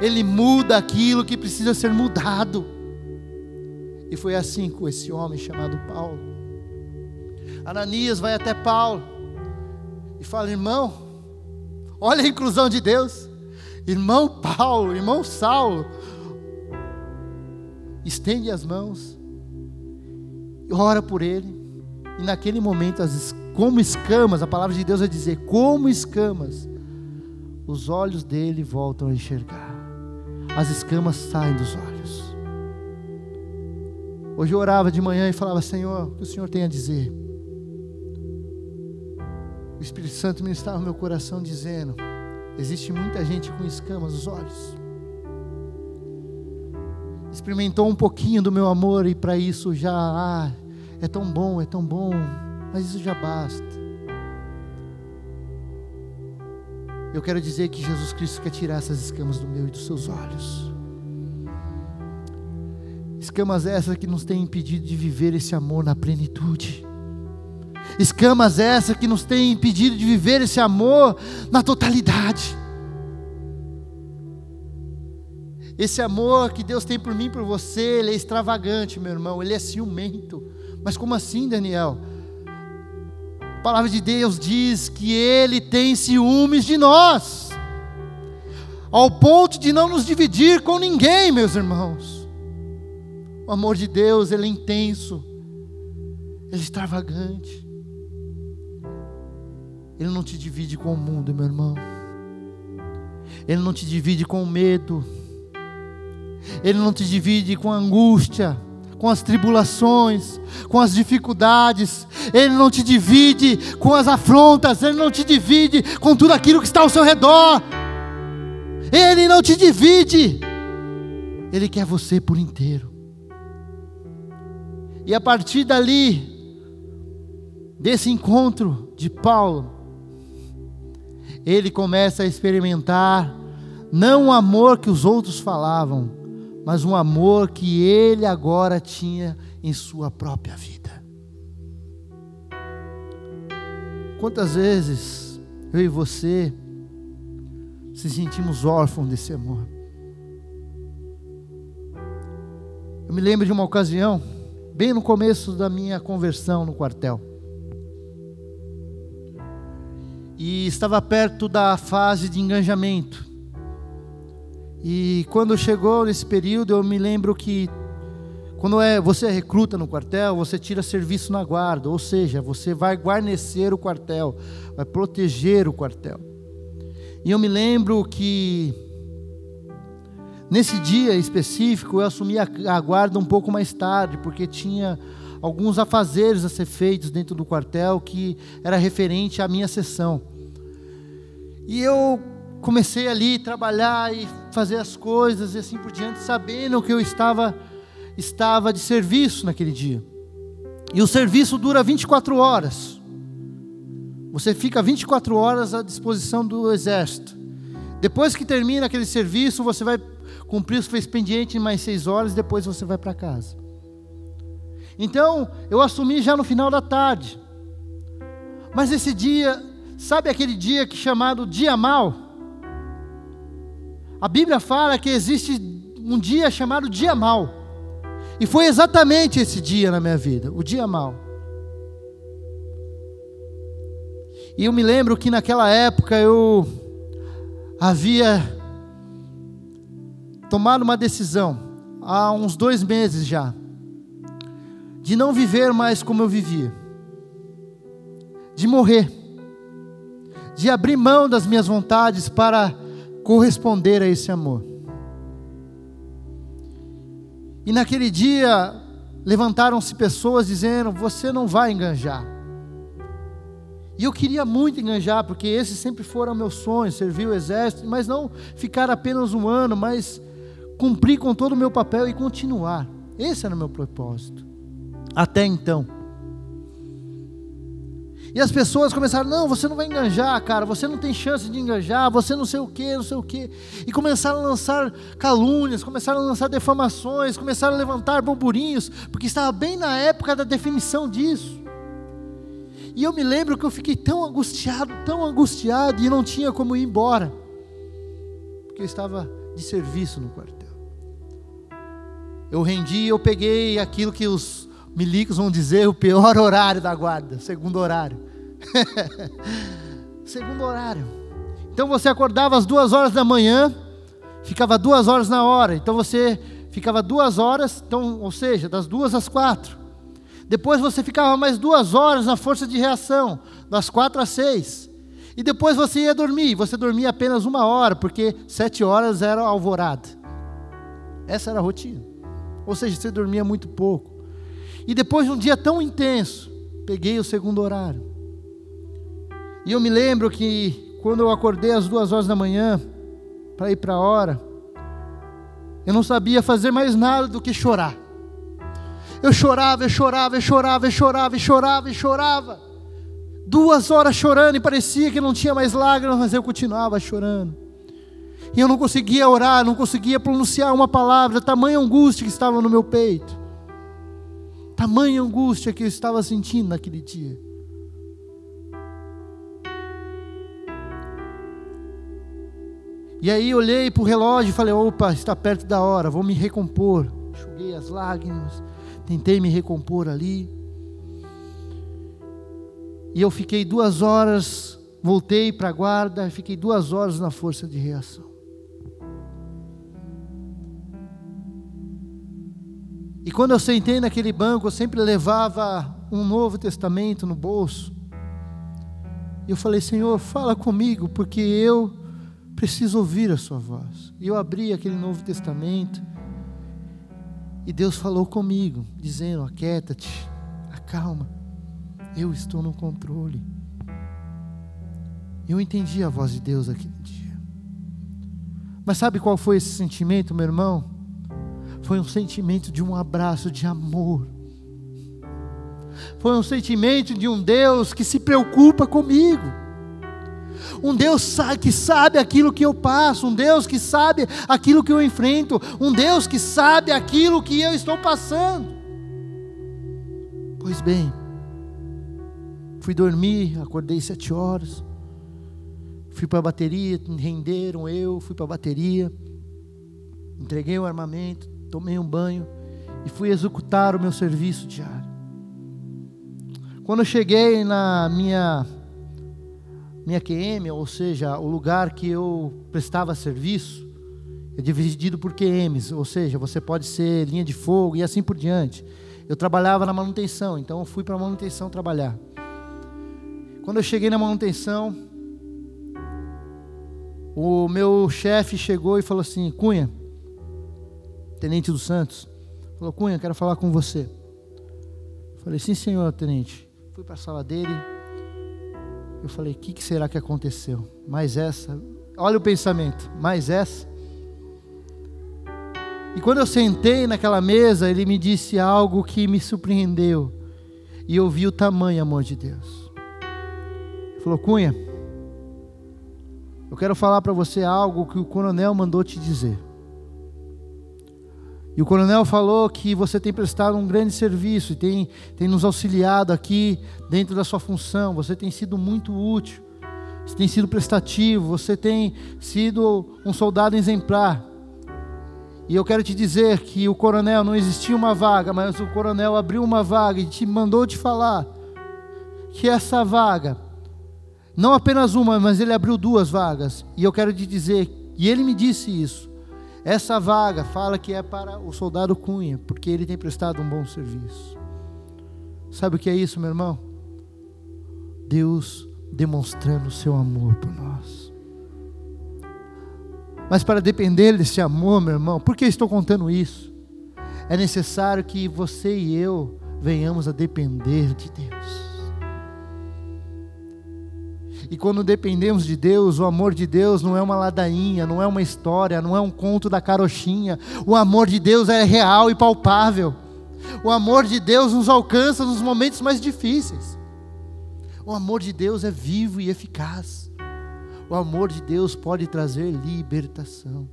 Ele muda aquilo que precisa ser mudado. E foi assim com esse homem chamado Paulo. Ananias vai até Paulo e fala: irmão, olha a inclusão de Deus. Irmão Paulo, irmão Saulo, estende as mãos, ora por ele, e naquele momento as como escamas, a palavra de Deus vai dizer, como escamas, os olhos dele voltam a enxergar, as escamas saem dos olhos. Hoje eu orava de manhã e falava, Senhor, o que o Senhor tem a dizer? O Espírito Santo ministrava no meu coração dizendo: existe muita gente com escamas nos olhos. Experimentou um pouquinho do meu amor e para isso já ah, é tão bom, é tão bom mas isso já basta. Eu quero dizer que Jesus Cristo quer tirar essas escamas do meu e dos seus olhos. Escamas essas que nos têm impedido de viver esse amor na plenitude. Escamas essas que nos têm impedido de viver esse amor na totalidade. Esse amor que Deus tem por mim e por você, ele é extravagante, meu irmão, ele é ciumento. Mas como assim, Daniel? A palavra de Deus diz que Ele tem ciúmes de nós, ao ponto de não nos dividir com ninguém, meus irmãos. O amor de Deus, ele é intenso, ele é extravagante. Ele não te divide com o mundo, meu irmão. Ele não te divide com o medo. Ele não te divide com a angústia com as tribulações, com as dificuldades, Ele não te divide com as afrontas, Ele não te divide com tudo aquilo que está ao seu redor, Ele não te divide, Ele quer você por inteiro. E a partir dali, desse encontro de Paulo, ele começa a experimentar não o amor que os outros falavam, mas um amor que ele agora tinha em sua própria vida. Quantas vezes eu e você se sentimos órfãos desse amor? Eu me lembro de uma ocasião, bem no começo da minha conversão no quartel. E estava perto da fase de engajamento. E quando chegou nesse período, eu me lembro que quando é, você é recruta no quartel, você tira serviço na guarda, ou seja, você vai guarnecer o quartel, vai proteger o quartel. E eu me lembro que nesse dia específico eu assumi a, a guarda um pouco mais tarde, porque tinha alguns afazeres a ser feitos dentro do quartel que era referente à minha sessão. E eu comecei ali a trabalhar e fazer as coisas e assim por diante, sabendo que eu estava estava de serviço naquele dia. E o serviço dura 24 horas. Você fica 24 horas à disposição do exército. Depois que termina aquele serviço, você vai cumprir o seu expediente em mais seis horas e depois você vai para casa. Então, eu assumi já no final da tarde. Mas esse dia, sabe aquele dia que é chamado dia mal? A Bíblia fala que existe um dia chamado dia mal. E foi exatamente esse dia na minha vida, o dia mal. E eu me lembro que naquela época eu havia tomado uma decisão, há uns dois meses já, de não viver mais como eu vivia, de morrer, de abrir mão das minhas vontades para corresponder a esse amor. E naquele dia levantaram-se pessoas dizendo: Você não vai enganjar. E eu queria muito enganjar, porque esses sempre foram meus sonhos, servir o exército, mas não ficar apenas um ano, mas cumprir com todo o meu papel e continuar. Esse era o meu propósito. Até então. E as pessoas começaram, não, você não vai enganjar, cara, você não tem chance de enganjar, você não sei o que, não sei o que. E começaram a lançar calúnias, começaram a lançar defamações, começaram a levantar burburinhos, porque estava bem na época da definição disso. E eu me lembro que eu fiquei tão angustiado, tão angustiado, e não tinha como ir embora, porque eu estava de serviço no quartel. Eu rendi, eu peguei aquilo que os milicos vão dizer, o pior horário da guarda, segundo horário. (laughs) segundo horário. Então você acordava às duas horas da manhã, ficava duas horas na hora. Então você ficava duas horas, então, ou seja, das duas às quatro. Depois você ficava mais duas horas na força de reação, das quatro às seis. E depois você ia dormir. Você dormia apenas uma hora, porque sete horas era alvorada. Essa era a rotina. Ou seja, você dormia muito pouco. E depois de um dia tão intenso, peguei o segundo horário. E eu me lembro que quando eu acordei às duas horas da manhã para ir para a hora, eu não sabia fazer mais nada do que chorar. Eu chorava, eu chorava, eu chorava, eu chorava, eu chorava, e chorava. Duas horas chorando e parecia que não tinha mais lágrimas, mas eu continuava chorando. E eu não conseguia orar, não conseguia pronunciar uma palavra, tamanha angústia que estava no meu peito. Tamanha angústia que eu estava sentindo naquele dia. E aí olhei para o relógio e falei: opa, está perto da hora, vou me recompor. Enxuguei as lágrimas, Tentei me recompor ali. E eu fiquei duas horas, voltei para a guarda, fiquei duas horas na força de reação. E quando eu sentei naquele banco, eu sempre levava um Novo Testamento no bolso. E eu falei, Senhor, fala comigo, porque eu preciso ouvir a Sua voz. E eu abri aquele Novo Testamento. E Deus falou comigo, dizendo: Aquieta-te, acalma, eu estou no controle. Eu entendi a voz de Deus aquele dia. Mas sabe qual foi esse sentimento, meu irmão? Foi um sentimento de um abraço de amor. Foi um sentimento de um Deus que se preocupa comigo um Deus que sabe aquilo que eu passo, um Deus que sabe aquilo que eu enfrento, um Deus que sabe aquilo que eu estou passando. Pois bem, fui dormir, acordei sete horas, fui para a bateria, renderam eu, fui para a bateria, entreguei o armamento, tomei um banho e fui executar o meu serviço diário. Quando eu cheguei na minha minha QM, ou seja, o lugar que eu prestava serviço, é dividido por QMs, ou seja, você pode ser linha de fogo e assim por diante. Eu trabalhava na manutenção, então eu fui para a manutenção trabalhar. Quando eu cheguei na manutenção, o meu chefe chegou e falou assim: Cunha, tenente dos Santos, falou: Cunha, quero falar com você. falei: Sim, senhor, tenente. Fui para a sala dele eu falei: o que, que será que aconteceu? Mais essa. Olha o pensamento, mais essa. E quando eu sentei naquela mesa, ele me disse algo que me surpreendeu. e eu vi o tamanho amor de Deus. Ele falou: Cunha, eu quero falar para você algo que o coronel mandou te dizer. E o coronel falou que você tem prestado um grande serviço e tem, tem nos auxiliado aqui dentro da sua função. Você tem sido muito útil, você tem sido prestativo, você tem sido um soldado exemplar. E eu quero te dizer que o coronel não existia uma vaga, mas o coronel abriu uma vaga e te mandou te falar que essa vaga, não apenas uma, mas ele abriu duas vagas. E eu quero te dizer, e ele me disse isso essa vaga fala que é para o soldado Cunha, porque ele tem prestado um bom serviço. Sabe o que é isso, meu irmão? Deus demonstrando o seu amor por nós. Mas para depender desse amor, meu irmão, por que estou contando isso? É necessário que você e eu venhamos a depender de Deus. E quando dependemos de Deus, o amor de Deus não é uma ladainha, não é uma história, não é um conto da carochinha. O amor de Deus é real e palpável. O amor de Deus nos alcança nos momentos mais difíceis. O amor de Deus é vivo e eficaz. O amor de Deus pode trazer libertação.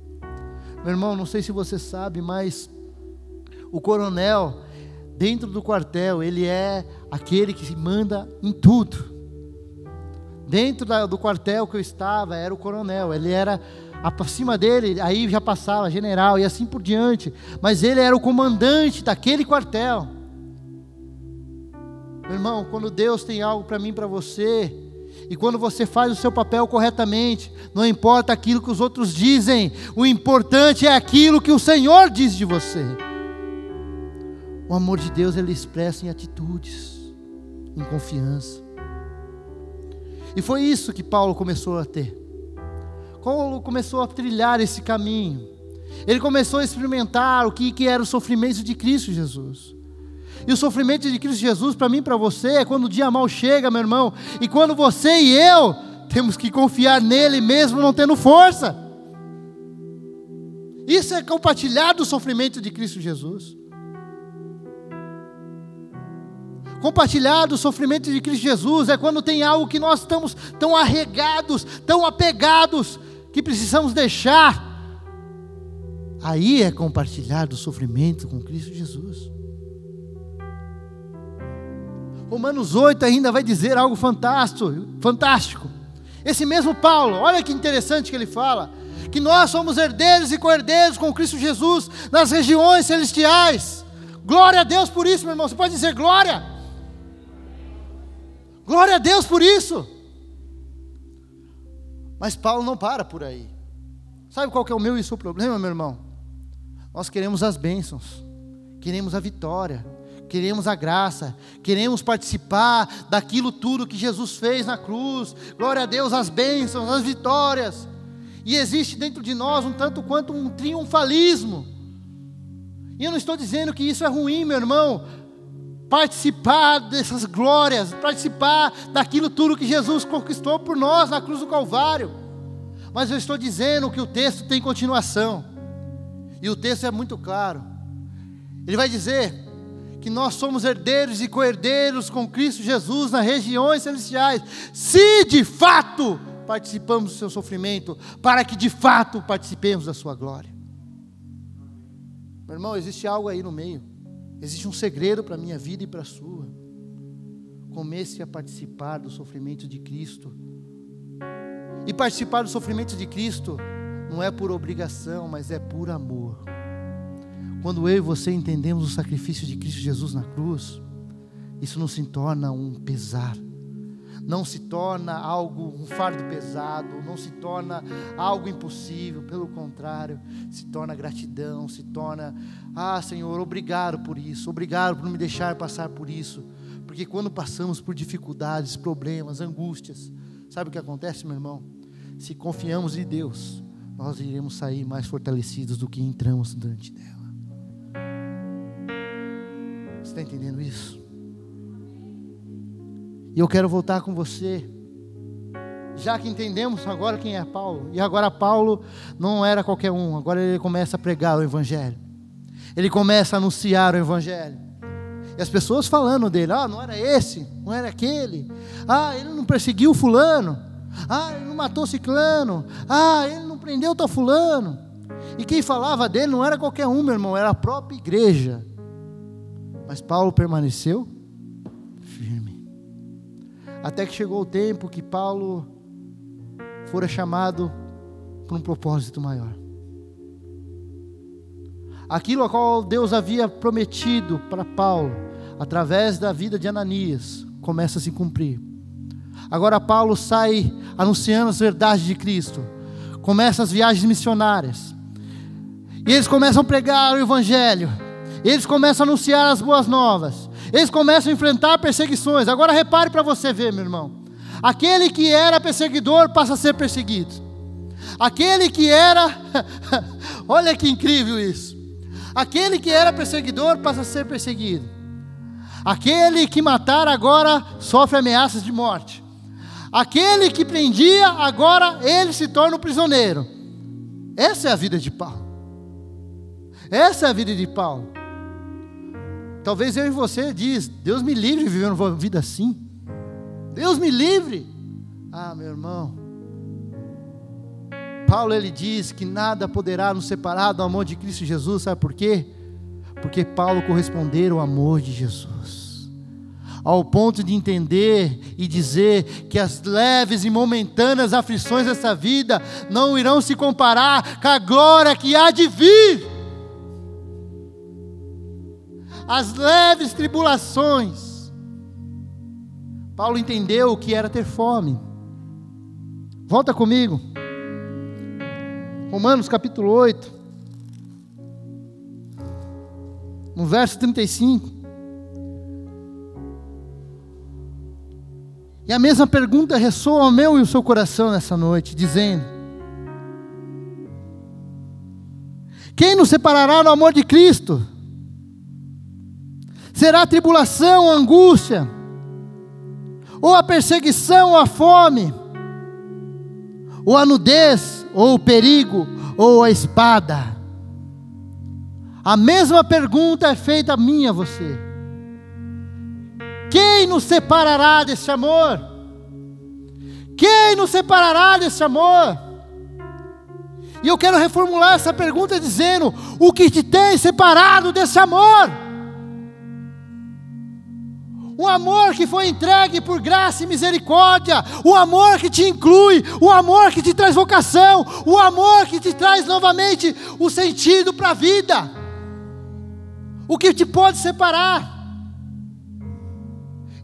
Meu irmão, não sei se você sabe, mas o coronel, dentro do quartel, ele é aquele que manda em tudo. Dentro da, do quartel que eu estava, era o coronel. Ele era acima dele, aí já passava general e assim por diante. Mas ele era o comandante daquele quartel. Meu irmão, quando Deus tem algo para mim, para você, e quando você faz o seu papel corretamente, não importa aquilo que os outros dizem, o importante é aquilo que o Senhor diz de você. O amor de Deus ele expressa em atitudes, em confiança. E foi isso que Paulo começou a ter. Paulo começou a trilhar esse caminho. Ele começou a experimentar o que, que era o sofrimento de Cristo Jesus. E o sofrimento de Cristo Jesus, para mim e para você, é quando o dia mal chega, meu irmão, e quando você e eu temos que confiar nele mesmo não tendo força. Isso é compartilhar do sofrimento de Cristo Jesus. Compartilhar do sofrimento de Cristo Jesus é quando tem algo que nós estamos tão arregados, tão apegados, que precisamos deixar. Aí é compartilhar do sofrimento com Cristo Jesus. Romanos 8 ainda vai dizer algo fantástico, fantástico. Esse mesmo Paulo, olha que interessante que ele fala, que nós somos herdeiros e co-herdeiros com Cristo Jesus nas regiões celestiais. Glória a Deus por isso, meu irmão. Você pode dizer glória? Glória a Deus por isso. Mas Paulo não para por aí. Sabe qual que é o meu e o seu problema, meu irmão? Nós queremos as bênçãos, queremos a vitória, queremos a graça, queremos participar daquilo tudo que Jesus fez na cruz. Glória a Deus, as bênçãos, as vitórias. E existe dentro de nós um tanto quanto um triunfalismo. E eu não estou dizendo que isso é ruim, meu irmão participar dessas glórias, participar daquilo tudo que Jesus conquistou por nós na cruz do Calvário. Mas eu estou dizendo que o texto tem continuação, e o texto é muito claro. Ele vai dizer que nós somos herdeiros e co-herdeiros com Cristo Jesus nas regiões celestiais, se de fato participamos do seu sofrimento, para que de fato participemos da sua glória. Meu irmão, existe algo aí no meio. Existe um segredo para a minha vida e para a sua. Comece a participar do sofrimento de Cristo. E participar do sofrimento de Cristo não é por obrigação, mas é por amor. Quando eu e você entendemos o sacrifício de Cristo Jesus na cruz, isso não se torna um pesar, não se torna algo, um fardo pesado, não se torna algo impossível, pelo contrário, se torna gratidão, se torna, ah Senhor, obrigado por isso, obrigado por me deixar passar por isso, porque quando passamos por dificuldades, problemas, angústias, sabe o que acontece, meu irmão? Se confiamos em Deus, nós iremos sair mais fortalecidos do que entramos durante dela. Você está entendendo isso? E eu quero voltar com você. Já que entendemos agora quem é Paulo, e agora Paulo não era qualquer um, agora ele começa a pregar o Evangelho, ele começa a anunciar o Evangelho. E as pessoas falando dele: ah, não era esse, não era aquele. Ah, ele não perseguiu Fulano. Ah, ele não matou Ciclano. Ah, ele não prendeu tal Fulano. E quem falava dele não era qualquer um, meu irmão, era a própria igreja. Mas Paulo permaneceu. Até que chegou o tempo que Paulo fora chamado para um propósito maior. Aquilo a qual Deus havia prometido para Paulo, através da vida de Ananias, começa a se cumprir. Agora Paulo sai anunciando as verdades de Cristo, começa as viagens missionárias, e eles começam a pregar o Evangelho, eles começam a anunciar as boas novas, eles começam a enfrentar perseguições. Agora repare para você ver, meu irmão: aquele que era perseguidor passa a ser perseguido, aquele que era, (laughs) olha que incrível isso, aquele que era perseguidor passa a ser perseguido, aquele que matar agora sofre ameaças de morte. Aquele que prendia, agora ele se torna um prisioneiro. Essa é a vida de Paulo. Essa é a vida de Paulo. Talvez eu e você diz, Deus me livre de viver uma vida assim. Deus me livre. Ah, meu irmão. Paulo ele diz que nada poderá nos separar do amor de Cristo Jesus, sabe por quê? Porque Paulo correspondeu ao amor de Jesus. Ao ponto de entender e dizer que as leves e momentâneas aflições dessa vida não irão se comparar com a glória que há de vir as leves tribulações. Paulo entendeu o que era ter fome. Volta comigo. Romanos capítulo 8. No verso 35. E a mesma pergunta ressoa ao meu e ao seu coração nessa noite, dizendo: Quem nos separará do amor de Cristo? Será a tribulação, a angústia, ou a perseguição, ou a fome, ou a nudez, ou o perigo, ou a espada. A mesma pergunta é feita a mim a você. Quem nos separará desse amor? Quem nos separará desse amor? E eu quero reformular essa pergunta dizendo: o que te tem separado desse amor? Um amor que foi entregue por graça e misericórdia, o amor que te inclui, o amor que te traz vocação, o amor que te traz novamente o sentido para a vida. O que te pode separar?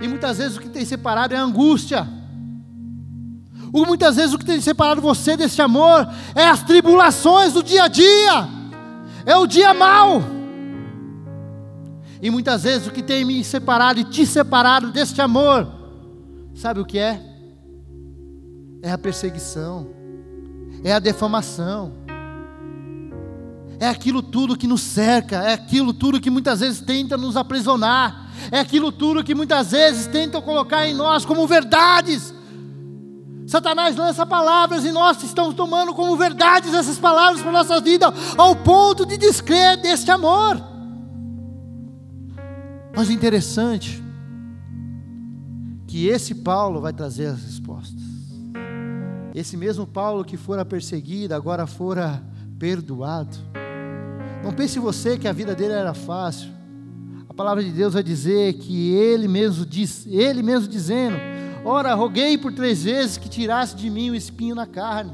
E muitas vezes o que tem separado é a angústia. Muitas vezes o que tem separado você desse amor é as tribulações do dia a dia, é o dia mau. E muitas vezes o que tem me separado e te separado deste amor, sabe o que é? É a perseguição, é a defamação, é aquilo tudo que nos cerca, é aquilo tudo que muitas vezes tenta nos aprisionar, é aquilo tudo que muitas vezes tentam colocar em nós como verdades. Satanás lança palavras e nós estamos tomando como verdades essas palavras para a nossa vida, ao ponto de descrer deste amor. Mas o interessante que esse Paulo vai trazer as respostas. Esse mesmo Paulo que fora perseguido, agora fora perdoado. Não pense você que a vida dele era fácil. A palavra de Deus vai dizer que ele mesmo diz, ele mesmo dizendo: Ora, roguei por três vezes que tirasse de mim o espinho na carne.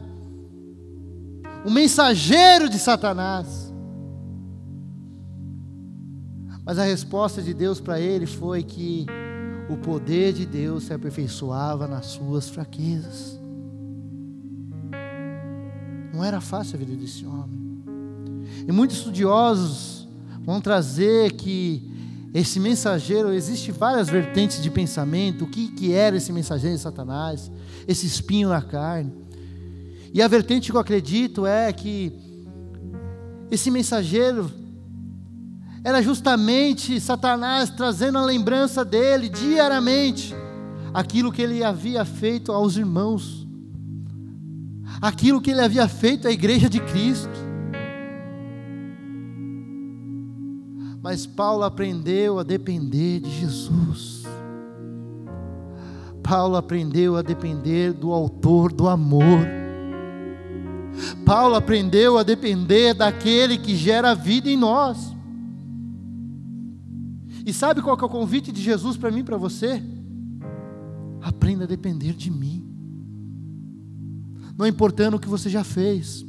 O mensageiro de Satanás. Mas a resposta de Deus para ele foi que o poder de Deus se aperfeiçoava nas suas fraquezas. Não era fácil a vida desse homem. E muitos estudiosos vão trazer que esse mensageiro, existe várias vertentes de pensamento, o que, que era esse mensageiro de Satanás, esse espinho na carne. E a vertente que eu acredito é que esse mensageiro era justamente Satanás trazendo a lembrança dele diariamente aquilo que ele havia feito aos irmãos, aquilo que ele havia feito à igreja de Cristo. Mas Paulo aprendeu a depender de Jesus. Paulo aprendeu a depender do Autor do amor. Paulo aprendeu a depender daquele que gera vida em nós. E sabe qual é o convite de Jesus para mim para você? Aprenda a depender de mim. Não importando o que você já fez.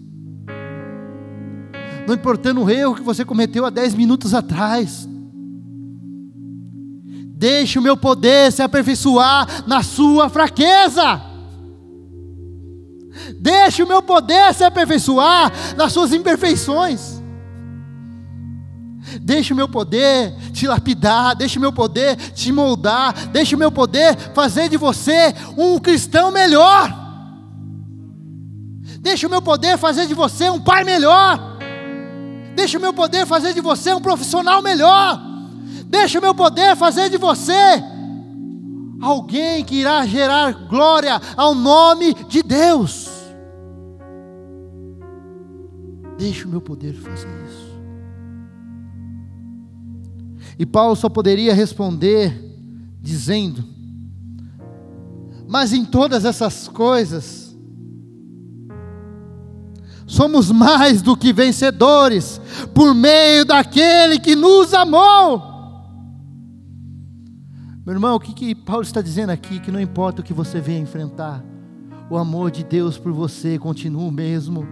Não importando o erro que você cometeu há dez minutos atrás. Deixe o meu poder se aperfeiçoar na sua fraqueza. Deixe o meu poder se aperfeiçoar nas suas imperfeições. Deixe o meu poder te lapidar, deixe o meu poder te moldar, deixe o meu poder fazer de você um cristão melhor. Deixe o meu poder fazer de você um pai melhor. Deixe o meu poder fazer de você um profissional melhor. Deixe o meu poder fazer de você alguém que irá gerar glória ao nome de Deus. Deixe o meu poder fazer E Paulo só poderia responder dizendo: Mas em todas essas coisas, somos mais do que vencedores, por meio daquele que nos amou. Meu irmão, o que, que Paulo está dizendo aqui? Que não importa o que você venha enfrentar, o amor de Deus por você continua o mesmo.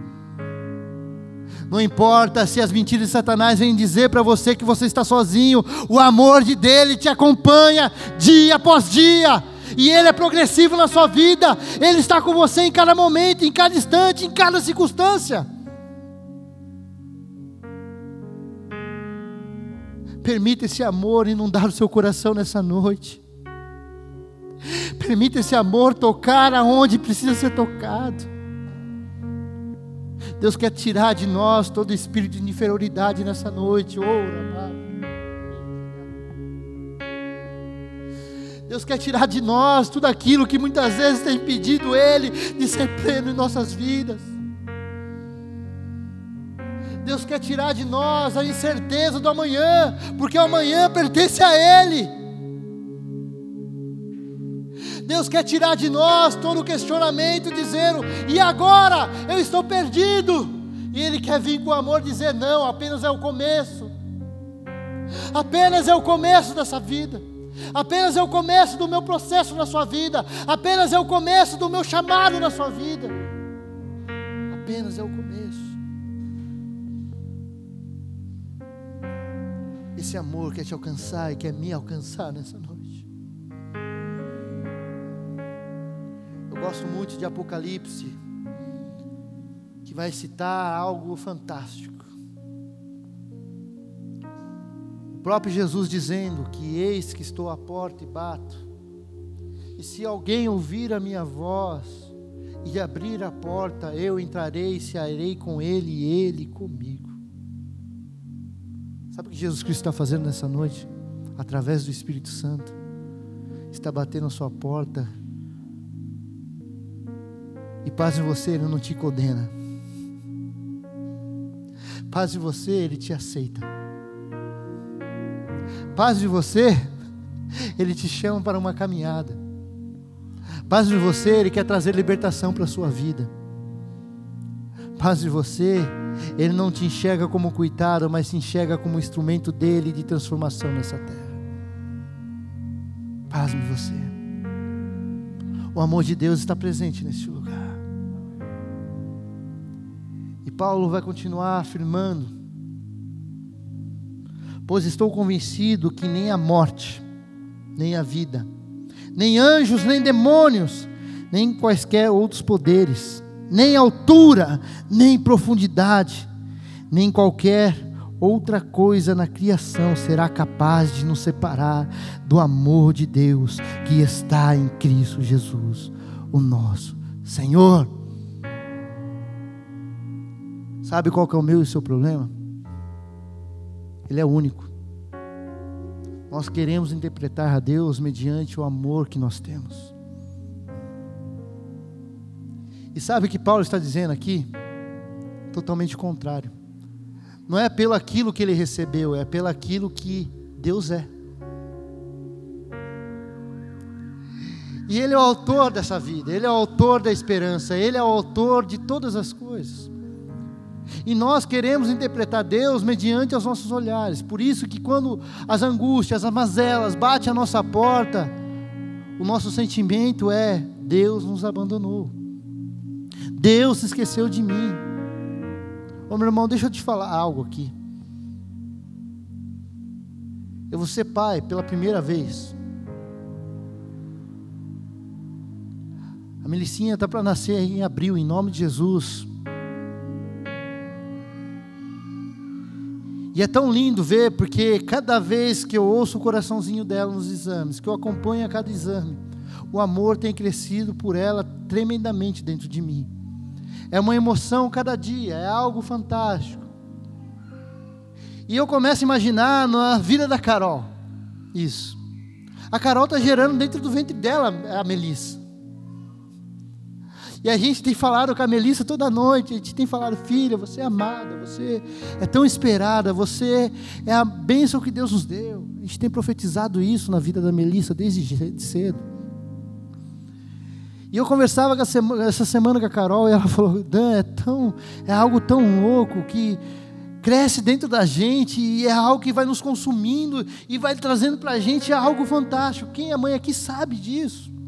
Não importa se as mentiras de Satanás vêm dizer para você que você está sozinho, o amor de dele te acompanha dia após dia. E ele é progressivo na sua vida. Ele está com você em cada momento, em cada instante, em cada circunstância. Permita esse amor inundar o seu coração nessa noite. Permita esse amor tocar aonde precisa ser tocado. Deus quer tirar de nós todo espírito de inferioridade nessa noite. Deus quer tirar de nós tudo aquilo que muitas vezes tem impedido Ele de ser pleno em nossas vidas. Deus quer tirar de nós a incerteza do amanhã, porque o amanhã pertence a Ele. Deus quer tirar de nós todo o questionamento, dizendo: e agora? Eu estou perdido. E Ele quer vir com amor dizer: não, apenas é o começo. Apenas é o começo dessa vida. Apenas é o começo do meu processo na sua vida. Apenas é o começo do meu chamado na sua vida. Apenas é o começo. Esse amor quer te alcançar e quer me alcançar nessa noite. Gosto muito de Apocalipse, que vai citar algo fantástico. O próprio Jesus dizendo que eis que estou à porta e bato. E se alguém ouvir a minha voz e abrir a porta, eu entrarei e cearei com ele e ele comigo. Sabe o que Jesus Cristo está fazendo nessa noite? Através do Espírito Santo. Está batendo a sua porta paz em você, Ele não te condena. Paz em você, Ele te aceita. Paz de você, Ele te chama para uma caminhada. Paz de você, Ele quer trazer libertação para a sua vida. Paz de você, Ele não te enxerga como coitado, mas te enxerga como instrumento dele de transformação nessa terra. Paz de você. O amor de Deus está presente neste lugar. Paulo vai continuar afirmando: Pois estou convencido que nem a morte, nem a vida, nem anjos, nem demônios, nem quaisquer outros poderes, nem altura, nem profundidade, nem qualquer outra coisa na criação será capaz de nos separar do amor de Deus que está em Cristo Jesus, o nosso Senhor. Sabe qual que é o meu e o seu problema? Ele é único. Nós queremos interpretar a Deus mediante o amor que nós temos. E sabe o que Paulo está dizendo aqui? Totalmente contrário. não é pelo aquilo que ele recebeu, é pelo aquilo que Deus é. E Ele é o autor dessa vida, Ele é o autor da esperança, Ele é o autor de todas as coisas. E nós queremos interpretar Deus mediante os nossos olhares. Por isso que quando as angústias, as mazelas batem à nossa porta, o nosso sentimento é: Deus nos abandonou. Deus se esqueceu de mim. Ô meu irmão, deixa eu te falar algo aqui. Eu vou ser pai pela primeira vez. A Melicinha está para nascer em abril, em nome de Jesus. E é tão lindo ver, porque cada vez que eu ouço o coraçãozinho dela nos exames, que eu acompanho a cada exame, o amor tem crescido por ela tremendamente dentro de mim. É uma emoção cada dia, é algo fantástico. E eu começo a imaginar na vida da Carol, isso. A Carol está gerando dentro do ventre dela a Melissa. E a gente tem falado com a Melissa toda noite, a gente tem falado, filha, você é amada, você é tão esperada, você é a bênção que Deus nos deu. A gente tem profetizado isso na vida da Melissa desde cedo. E eu conversava essa semana com a Carol e ela (laughs) falou, Dan, é, tão, é algo tão louco que cresce dentro da gente e é algo que vai nos consumindo e vai trazendo para a gente algo fantástico. Quem é mãe aqui sabe disso.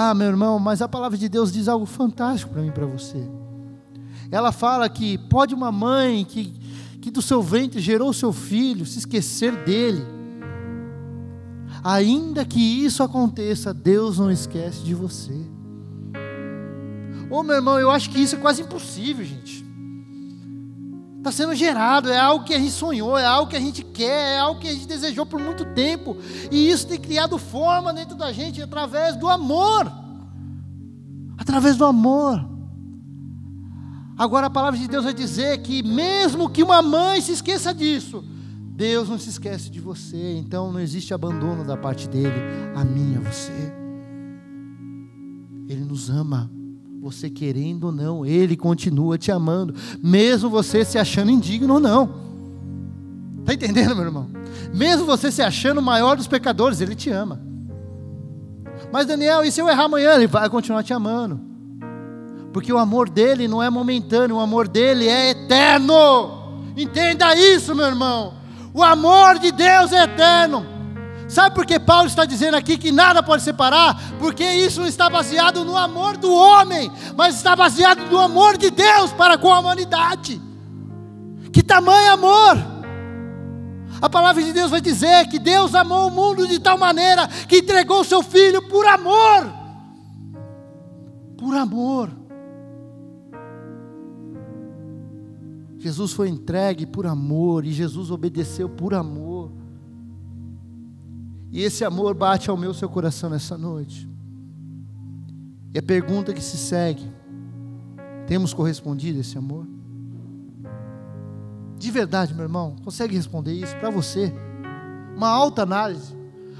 Ah, meu irmão, mas a palavra de Deus diz algo fantástico para mim e para você. Ela fala que pode uma mãe que, que do seu ventre gerou seu filho se esquecer dele. Ainda que isso aconteça, Deus não esquece de você. Ô oh, meu irmão, eu acho que isso é quase impossível, gente. Está sendo gerado, é algo que a gente sonhou, é algo que a gente quer, é algo que a gente desejou por muito tempo. E isso tem criado forma dentro da gente através do amor. Através do amor. Agora a palavra de Deus vai dizer que mesmo que uma mãe se esqueça disso, Deus não se esquece de você. Então não existe abandono da parte dele, a mim, a você. Ele nos ama. Você querendo ou não, Ele continua te amando, mesmo você se achando indigno ou não. Está entendendo, meu irmão? Mesmo você se achando o maior dos pecadores, Ele te ama. Mas Daniel, e se eu errar amanhã? Ele vai continuar te amando. Porque o amor dele não é momentâneo, o amor dele é eterno. Entenda isso, meu irmão. O amor de Deus é eterno. Sabe por que Paulo está dizendo aqui que nada pode separar? Porque isso está baseado no amor do homem, mas está baseado no amor de Deus para com a humanidade. Que tamanho amor! A palavra de Deus vai dizer que Deus amou o mundo de tal maneira que entregou o seu filho por amor. Por amor. Jesus foi entregue por amor e Jesus obedeceu por amor. E esse amor bate ao meu seu coração nessa noite. E a pergunta que se segue: temos correspondido esse amor? De verdade, meu irmão, consegue responder isso para você? Uma alta análise.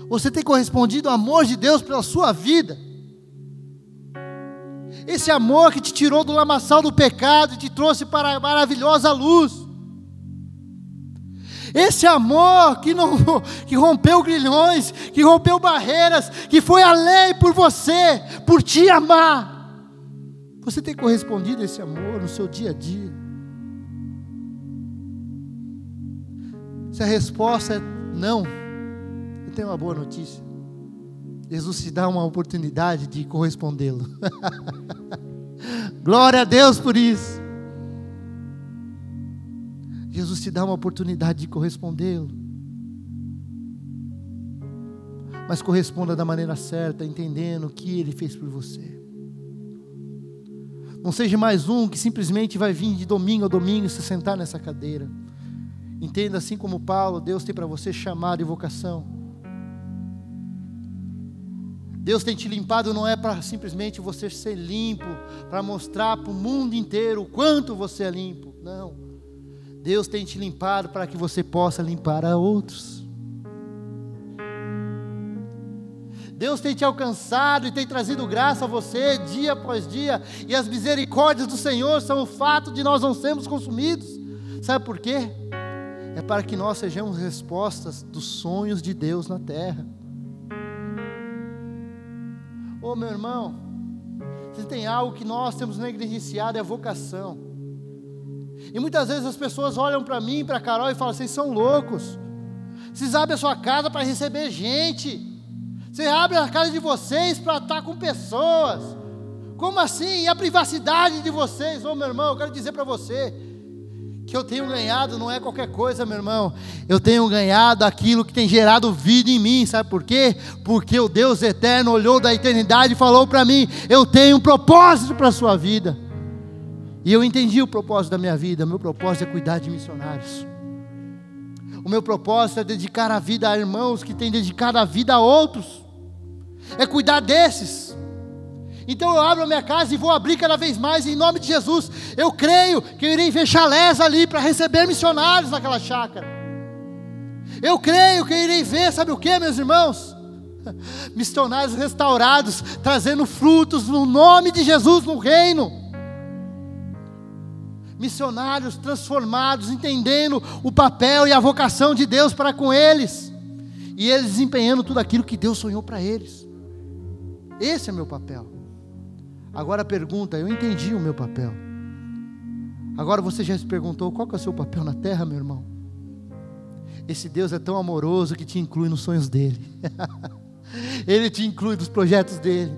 Você tem correspondido ao amor de Deus pela sua vida? Esse amor que te tirou do lamaçal do pecado e te trouxe para a maravilhosa luz. Esse amor que, não, que rompeu grilhões, que rompeu barreiras, que foi além por você, por te amar. Você tem correspondido a esse amor no seu dia a dia? Se a resposta é não, eu tenho uma boa notícia. Jesus te dá uma oportunidade de correspondê-lo. (laughs) Glória a Deus por isso. Jesus te dá uma oportunidade de correspondê-lo. Mas corresponda da maneira certa, entendendo o que ele fez por você. Não seja mais um que simplesmente vai vir de domingo a domingo se sentar nessa cadeira. Entenda assim como Paulo, Deus tem para você chamado e vocação. Deus tem te limpado não é para simplesmente você ser limpo, para mostrar para o mundo inteiro o quanto você é limpo. Não. Deus tem te limpado para que você possa limpar a outros. Deus tem te alcançado e tem trazido graça a você dia após dia, e as misericórdias do Senhor são o fato de nós não sermos consumidos. Sabe por quê? É para que nós sejamos respostas dos sonhos de Deus na terra. Ô oh, meu irmão, se tem algo que nós temos negligenciado é a vocação. E muitas vezes as pessoas olham para mim, para Carol e falam: vocês são loucos. Vocês abrem a sua casa para receber gente. Você abre a casa de vocês para estar com pessoas. Como assim? E a privacidade de vocês? Ô oh, meu irmão, eu quero dizer para você que eu tenho ganhado não é qualquer coisa, meu irmão. Eu tenho ganhado aquilo que tem gerado vida em mim, sabe por quê? Porque o Deus eterno olhou da eternidade e falou para mim: Eu tenho um propósito para a sua vida. E eu entendi o propósito da minha vida. O meu propósito é cuidar de missionários. O meu propósito é dedicar a vida a irmãos que têm dedicado a vida a outros é cuidar desses. Então eu abro a minha casa e vou abrir cada vez mais em nome de Jesus. Eu creio que eu irei ver chalés ali para receber missionários naquela chácara. Eu creio que eu irei ver, sabe o que, meus irmãos? (laughs) Missionários restaurados, trazendo frutos no nome de Jesus no reino. Missionários transformados, entendendo o papel e a vocação de Deus para com eles, e eles desempenhando tudo aquilo que Deus sonhou para eles. Esse é meu papel. Agora a pergunta, eu entendi o meu papel. Agora você já se perguntou qual é o seu papel na terra, meu irmão? Esse Deus é tão amoroso que te inclui nos sonhos dele. (laughs) Ele te inclui nos projetos dele.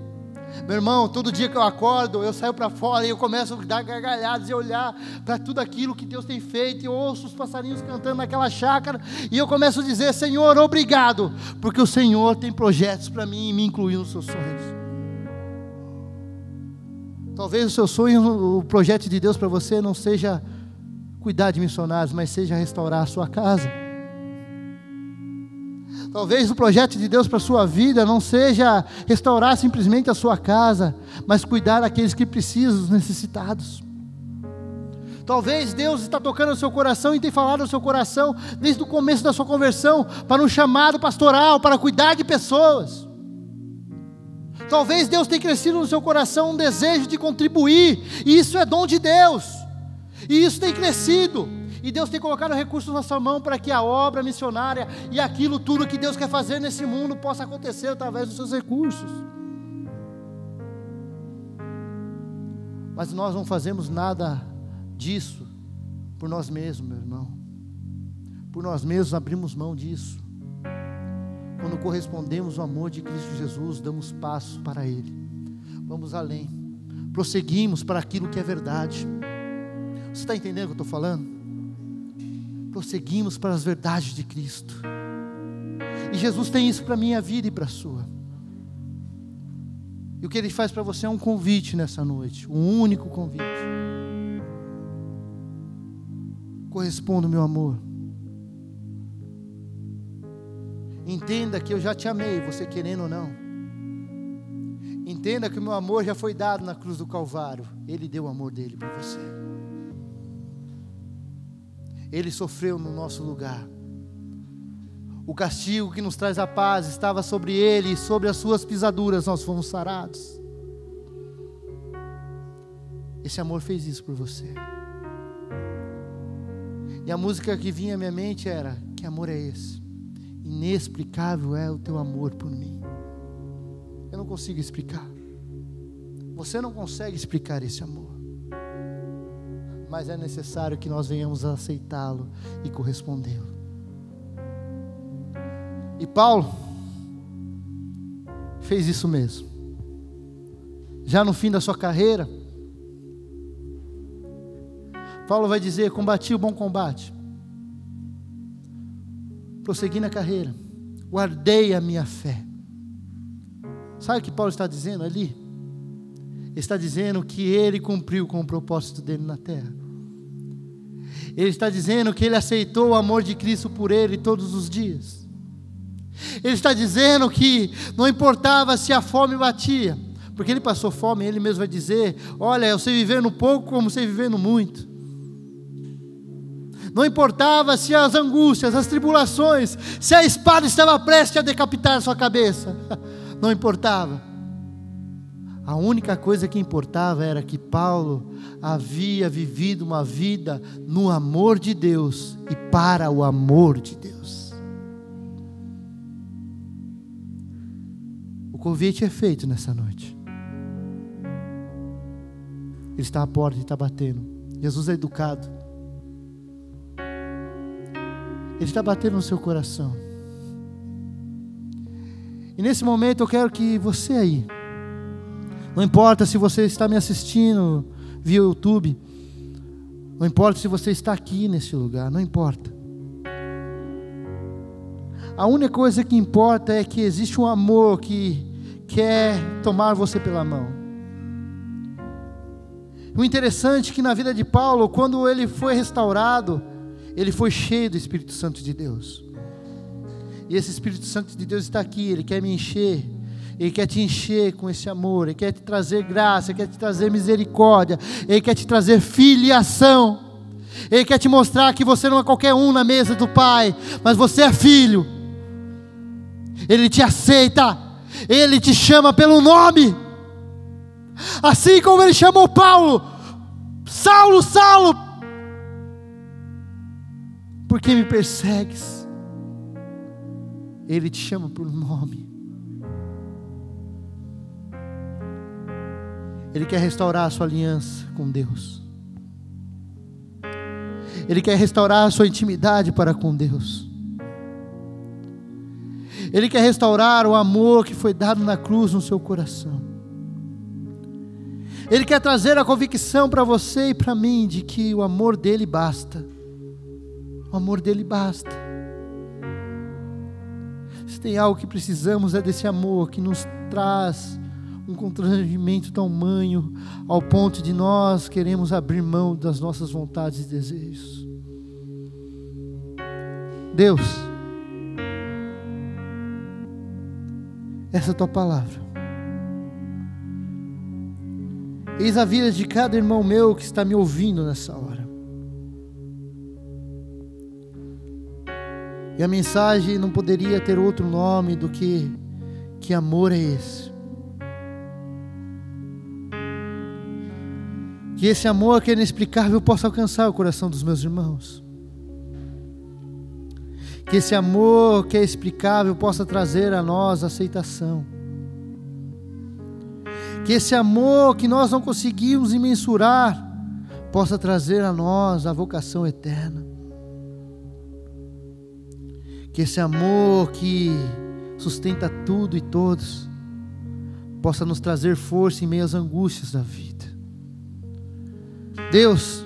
Meu irmão, todo dia que eu acordo, eu saio para fora e eu começo a dar gargalhadas e olhar para tudo aquilo que Deus tem feito. E eu ouço os passarinhos cantando naquela chácara. E eu começo a dizer: Senhor, obrigado, porque o Senhor tem projetos para mim e me incluiu nos seus sonhos. Talvez o seu sonho, o projeto de Deus para você não seja cuidar de missionários, mas seja restaurar a sua casa. Talvez o projeto de Deus para a sua vida não seja restaurar simplesmente a sua casa, mas cuidar daqueles que precisam, dos necessitados. Talvez Deus está tocando no seu coração e tem falado no seu coração desde o começo da sua conversão para um chamado pastoral, para cuidar de pessoas. Talvez Deus tenha crescido no seu coração um desejo de contribuir, e isso é dom de Deus. E isso tem crescido. E Deus tem colocado recursos na sua mão para que a obra missionária e aquilo tudo que Deus quer fazer nesse mundo possa acontecer através dos seus recursos. Mas nós não fazemos nada disso por nós mesmos, meu irmão. Por nós mesmos abrimos mão disso. Quando correspondemos ao amor de Cristo Jesus, damos passos para Ele. Vamos além. Prosseguimos para aquilo que é verdade. Você está entendendo o que eu estou falando? Prosseguimos para as verdades de Cristo. E Jesus tem isso para a minha vida e para a sua. E o que Ele faz para você é um convite nessa noite, um único convite. Corresponda, meu amor. Entenda que eu já te amei, você querendo ou não. Entenda que o meu amor já foi dado na cruz do Calvário. Ele deu o amor dele para você. Ele sofreu no nosso lugar. O castigo que nos traz a paz estava sobre ele, e sobre as suas pisaduras nós fomos sarados. Esse amor fez isso por você. E a música que vinha à minha mente era: Que amor é esse? Inexplicável é o teu amor por mim. Eu não consigo explicar. Você não consegue explicar esse amor mas é necessário que nós venhamos a aceitá-lo e correspondê-lo. E Paulo fez isso mesmo. Já no fim da sua carreira, Paulo vai dizer: Combati o bom combate, prossegui na carreira, guardei a minha fé. Sabe o que Paulo está dizendo ali? Está dizendo que ele cumpriu com o propósito dele na terra. Ele está dizendo que ele aceitou o amor de Cristo por ele todos os dias. Ele está dizendo que não importava se a fome batia, porque ele passou fome, ele mesmo vai dizer: Olha, eu sei viver no pouco como sei viver no muito. Não importava se as angústias, as tribulações, se a espada estava prestes a decapitar a sua cabeça. (laughs) Não importava. A única coisa que importava era que Paulo havia vivido uma vida no amor de Deus e para o amor de Deus. O convite é feito nessa noite. Ele está à porta e está batendo. Jesus é educado. Ele está batendo no seu coração. E nesse momento eu quero que você aí, não importa se você está me assistindo via YouTube, não importa se você está aqui nesse lugar, não importa. A única coisa que importa é que existe um amor que quer tomar você pela mão. O interessante é que na vida de Paulo, quando ele foi restaurado, ele foi cheio do Espírito Santo de Deus. E esse Espírito Santo de Deus está aqui, ele quer me encher. Ele quer te encher com esse amor, Ele quer te trazer graça, Ele quer te trazer misericórdia, Ele quer te trazer filiação, Ele quer te mostrar que você não é qualquer um na mesa do Pai, mas você é filho. Ele te aceita, Ele te chama pelo nome, assim como Ele chamou Paulo, Saulo, Saulo, por que me persegues? Ele te chama por nome. Ele quer restaurar a sua aliança com Deus. Ele quer restaurar a sua intimidade para com Deus. Ele quer restaurar o amor que foi dado na cruz no seu coração. Ele quer trazer a convicção para você e para mim de que o amor dele basta. O amor dele basta. Se tem algo que precisamos é desse amor que nos traz um constrangimento tamanho ao ponto de nós queremos abrir mão das nossas vontades e desejos. Deus, essa é a tua palavra. Eis a vida de cada irmão meu que está me ouvindo nessa hora. E a mensagem não poderia ter outro nome do que que amor é esse? Que esse amor que é inexplicável possa alcançar o coração dos meus irmãos. Que esse amor que é explicável possa trazer a nós aceitação. Que esse amor que nós não conseguimos mensurar possa trazer a nós a vocação eterna que esse amor que sustenta tudo e todos possa nos trazer força em meio às angústias da vida. Deus,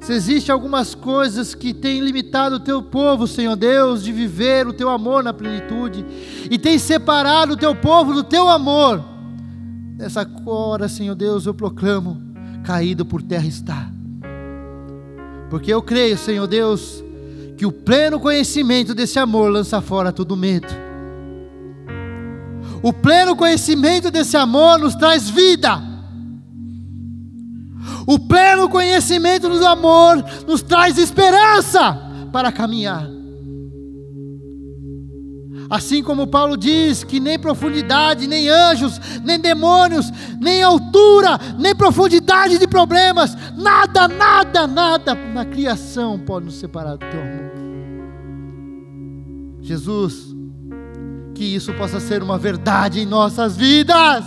se existe algumas coisas que têm limitado o teu povo, Senhor Deus, de viver o teu amor na plenitude, e tem separado o teu povo do teu amor, nessa hora, Senhor Deus, eu proclamo: caído por terra está. Porque eu creio, Senhor Deus, que o pleno conhecimento desse amor lança fora todo medo. O pleno conhecimento desse amor nos traz vida. O pleno conhecimento do amor nos traz esperança para caminhar. Assim como Paulo diz que nem profundidade, nem anjos, nem demônios, nem altura, nem profundidade de problemas, nada, nada, nada na criação pode nos separar do teu amor. Jesus, que isso possa ser uma verdade em nossas vidas.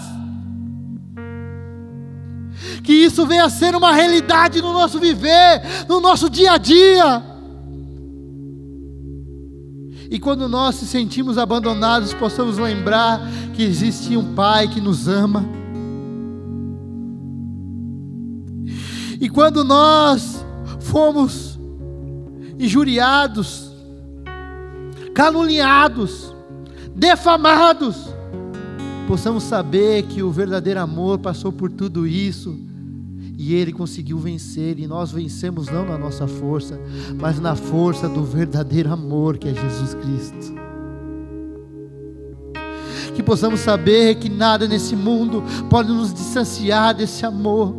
Que isso venha a ser uma realidade no nosso viver, no nosso dia a dia. E quando nós se sentimos abandonados, possamos lembrar que existe um Pai que nos ama. E quando nós fomos injuriados, caluniados, defamados, possamos saber que o verdadeiro amor passou por tudo isso e ele conseguiu vencer, e nós vencemos não na nossa força, mas na força do verdadeiro amor que é Jesus Cristo. Que possamos saber que nada nesse mundo pode nos distanciar desse amor.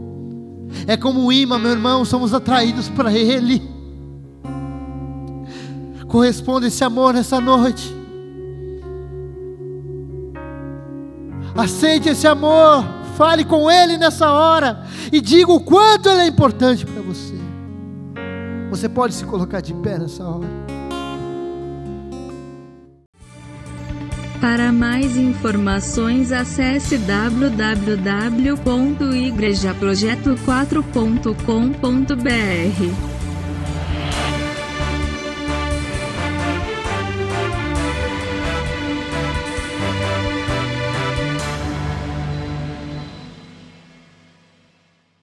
É como um imã, meu irmão, somos atraídos para Ele. Corresponda esse amor nessa noite. Aceite esse amor, fale com Ele nessa hora e diga o quanto Ele é importante para você. Você pode se colocar de pé nessa hora. Para mais informações, acesse www.igrejaprojeto4.com.br.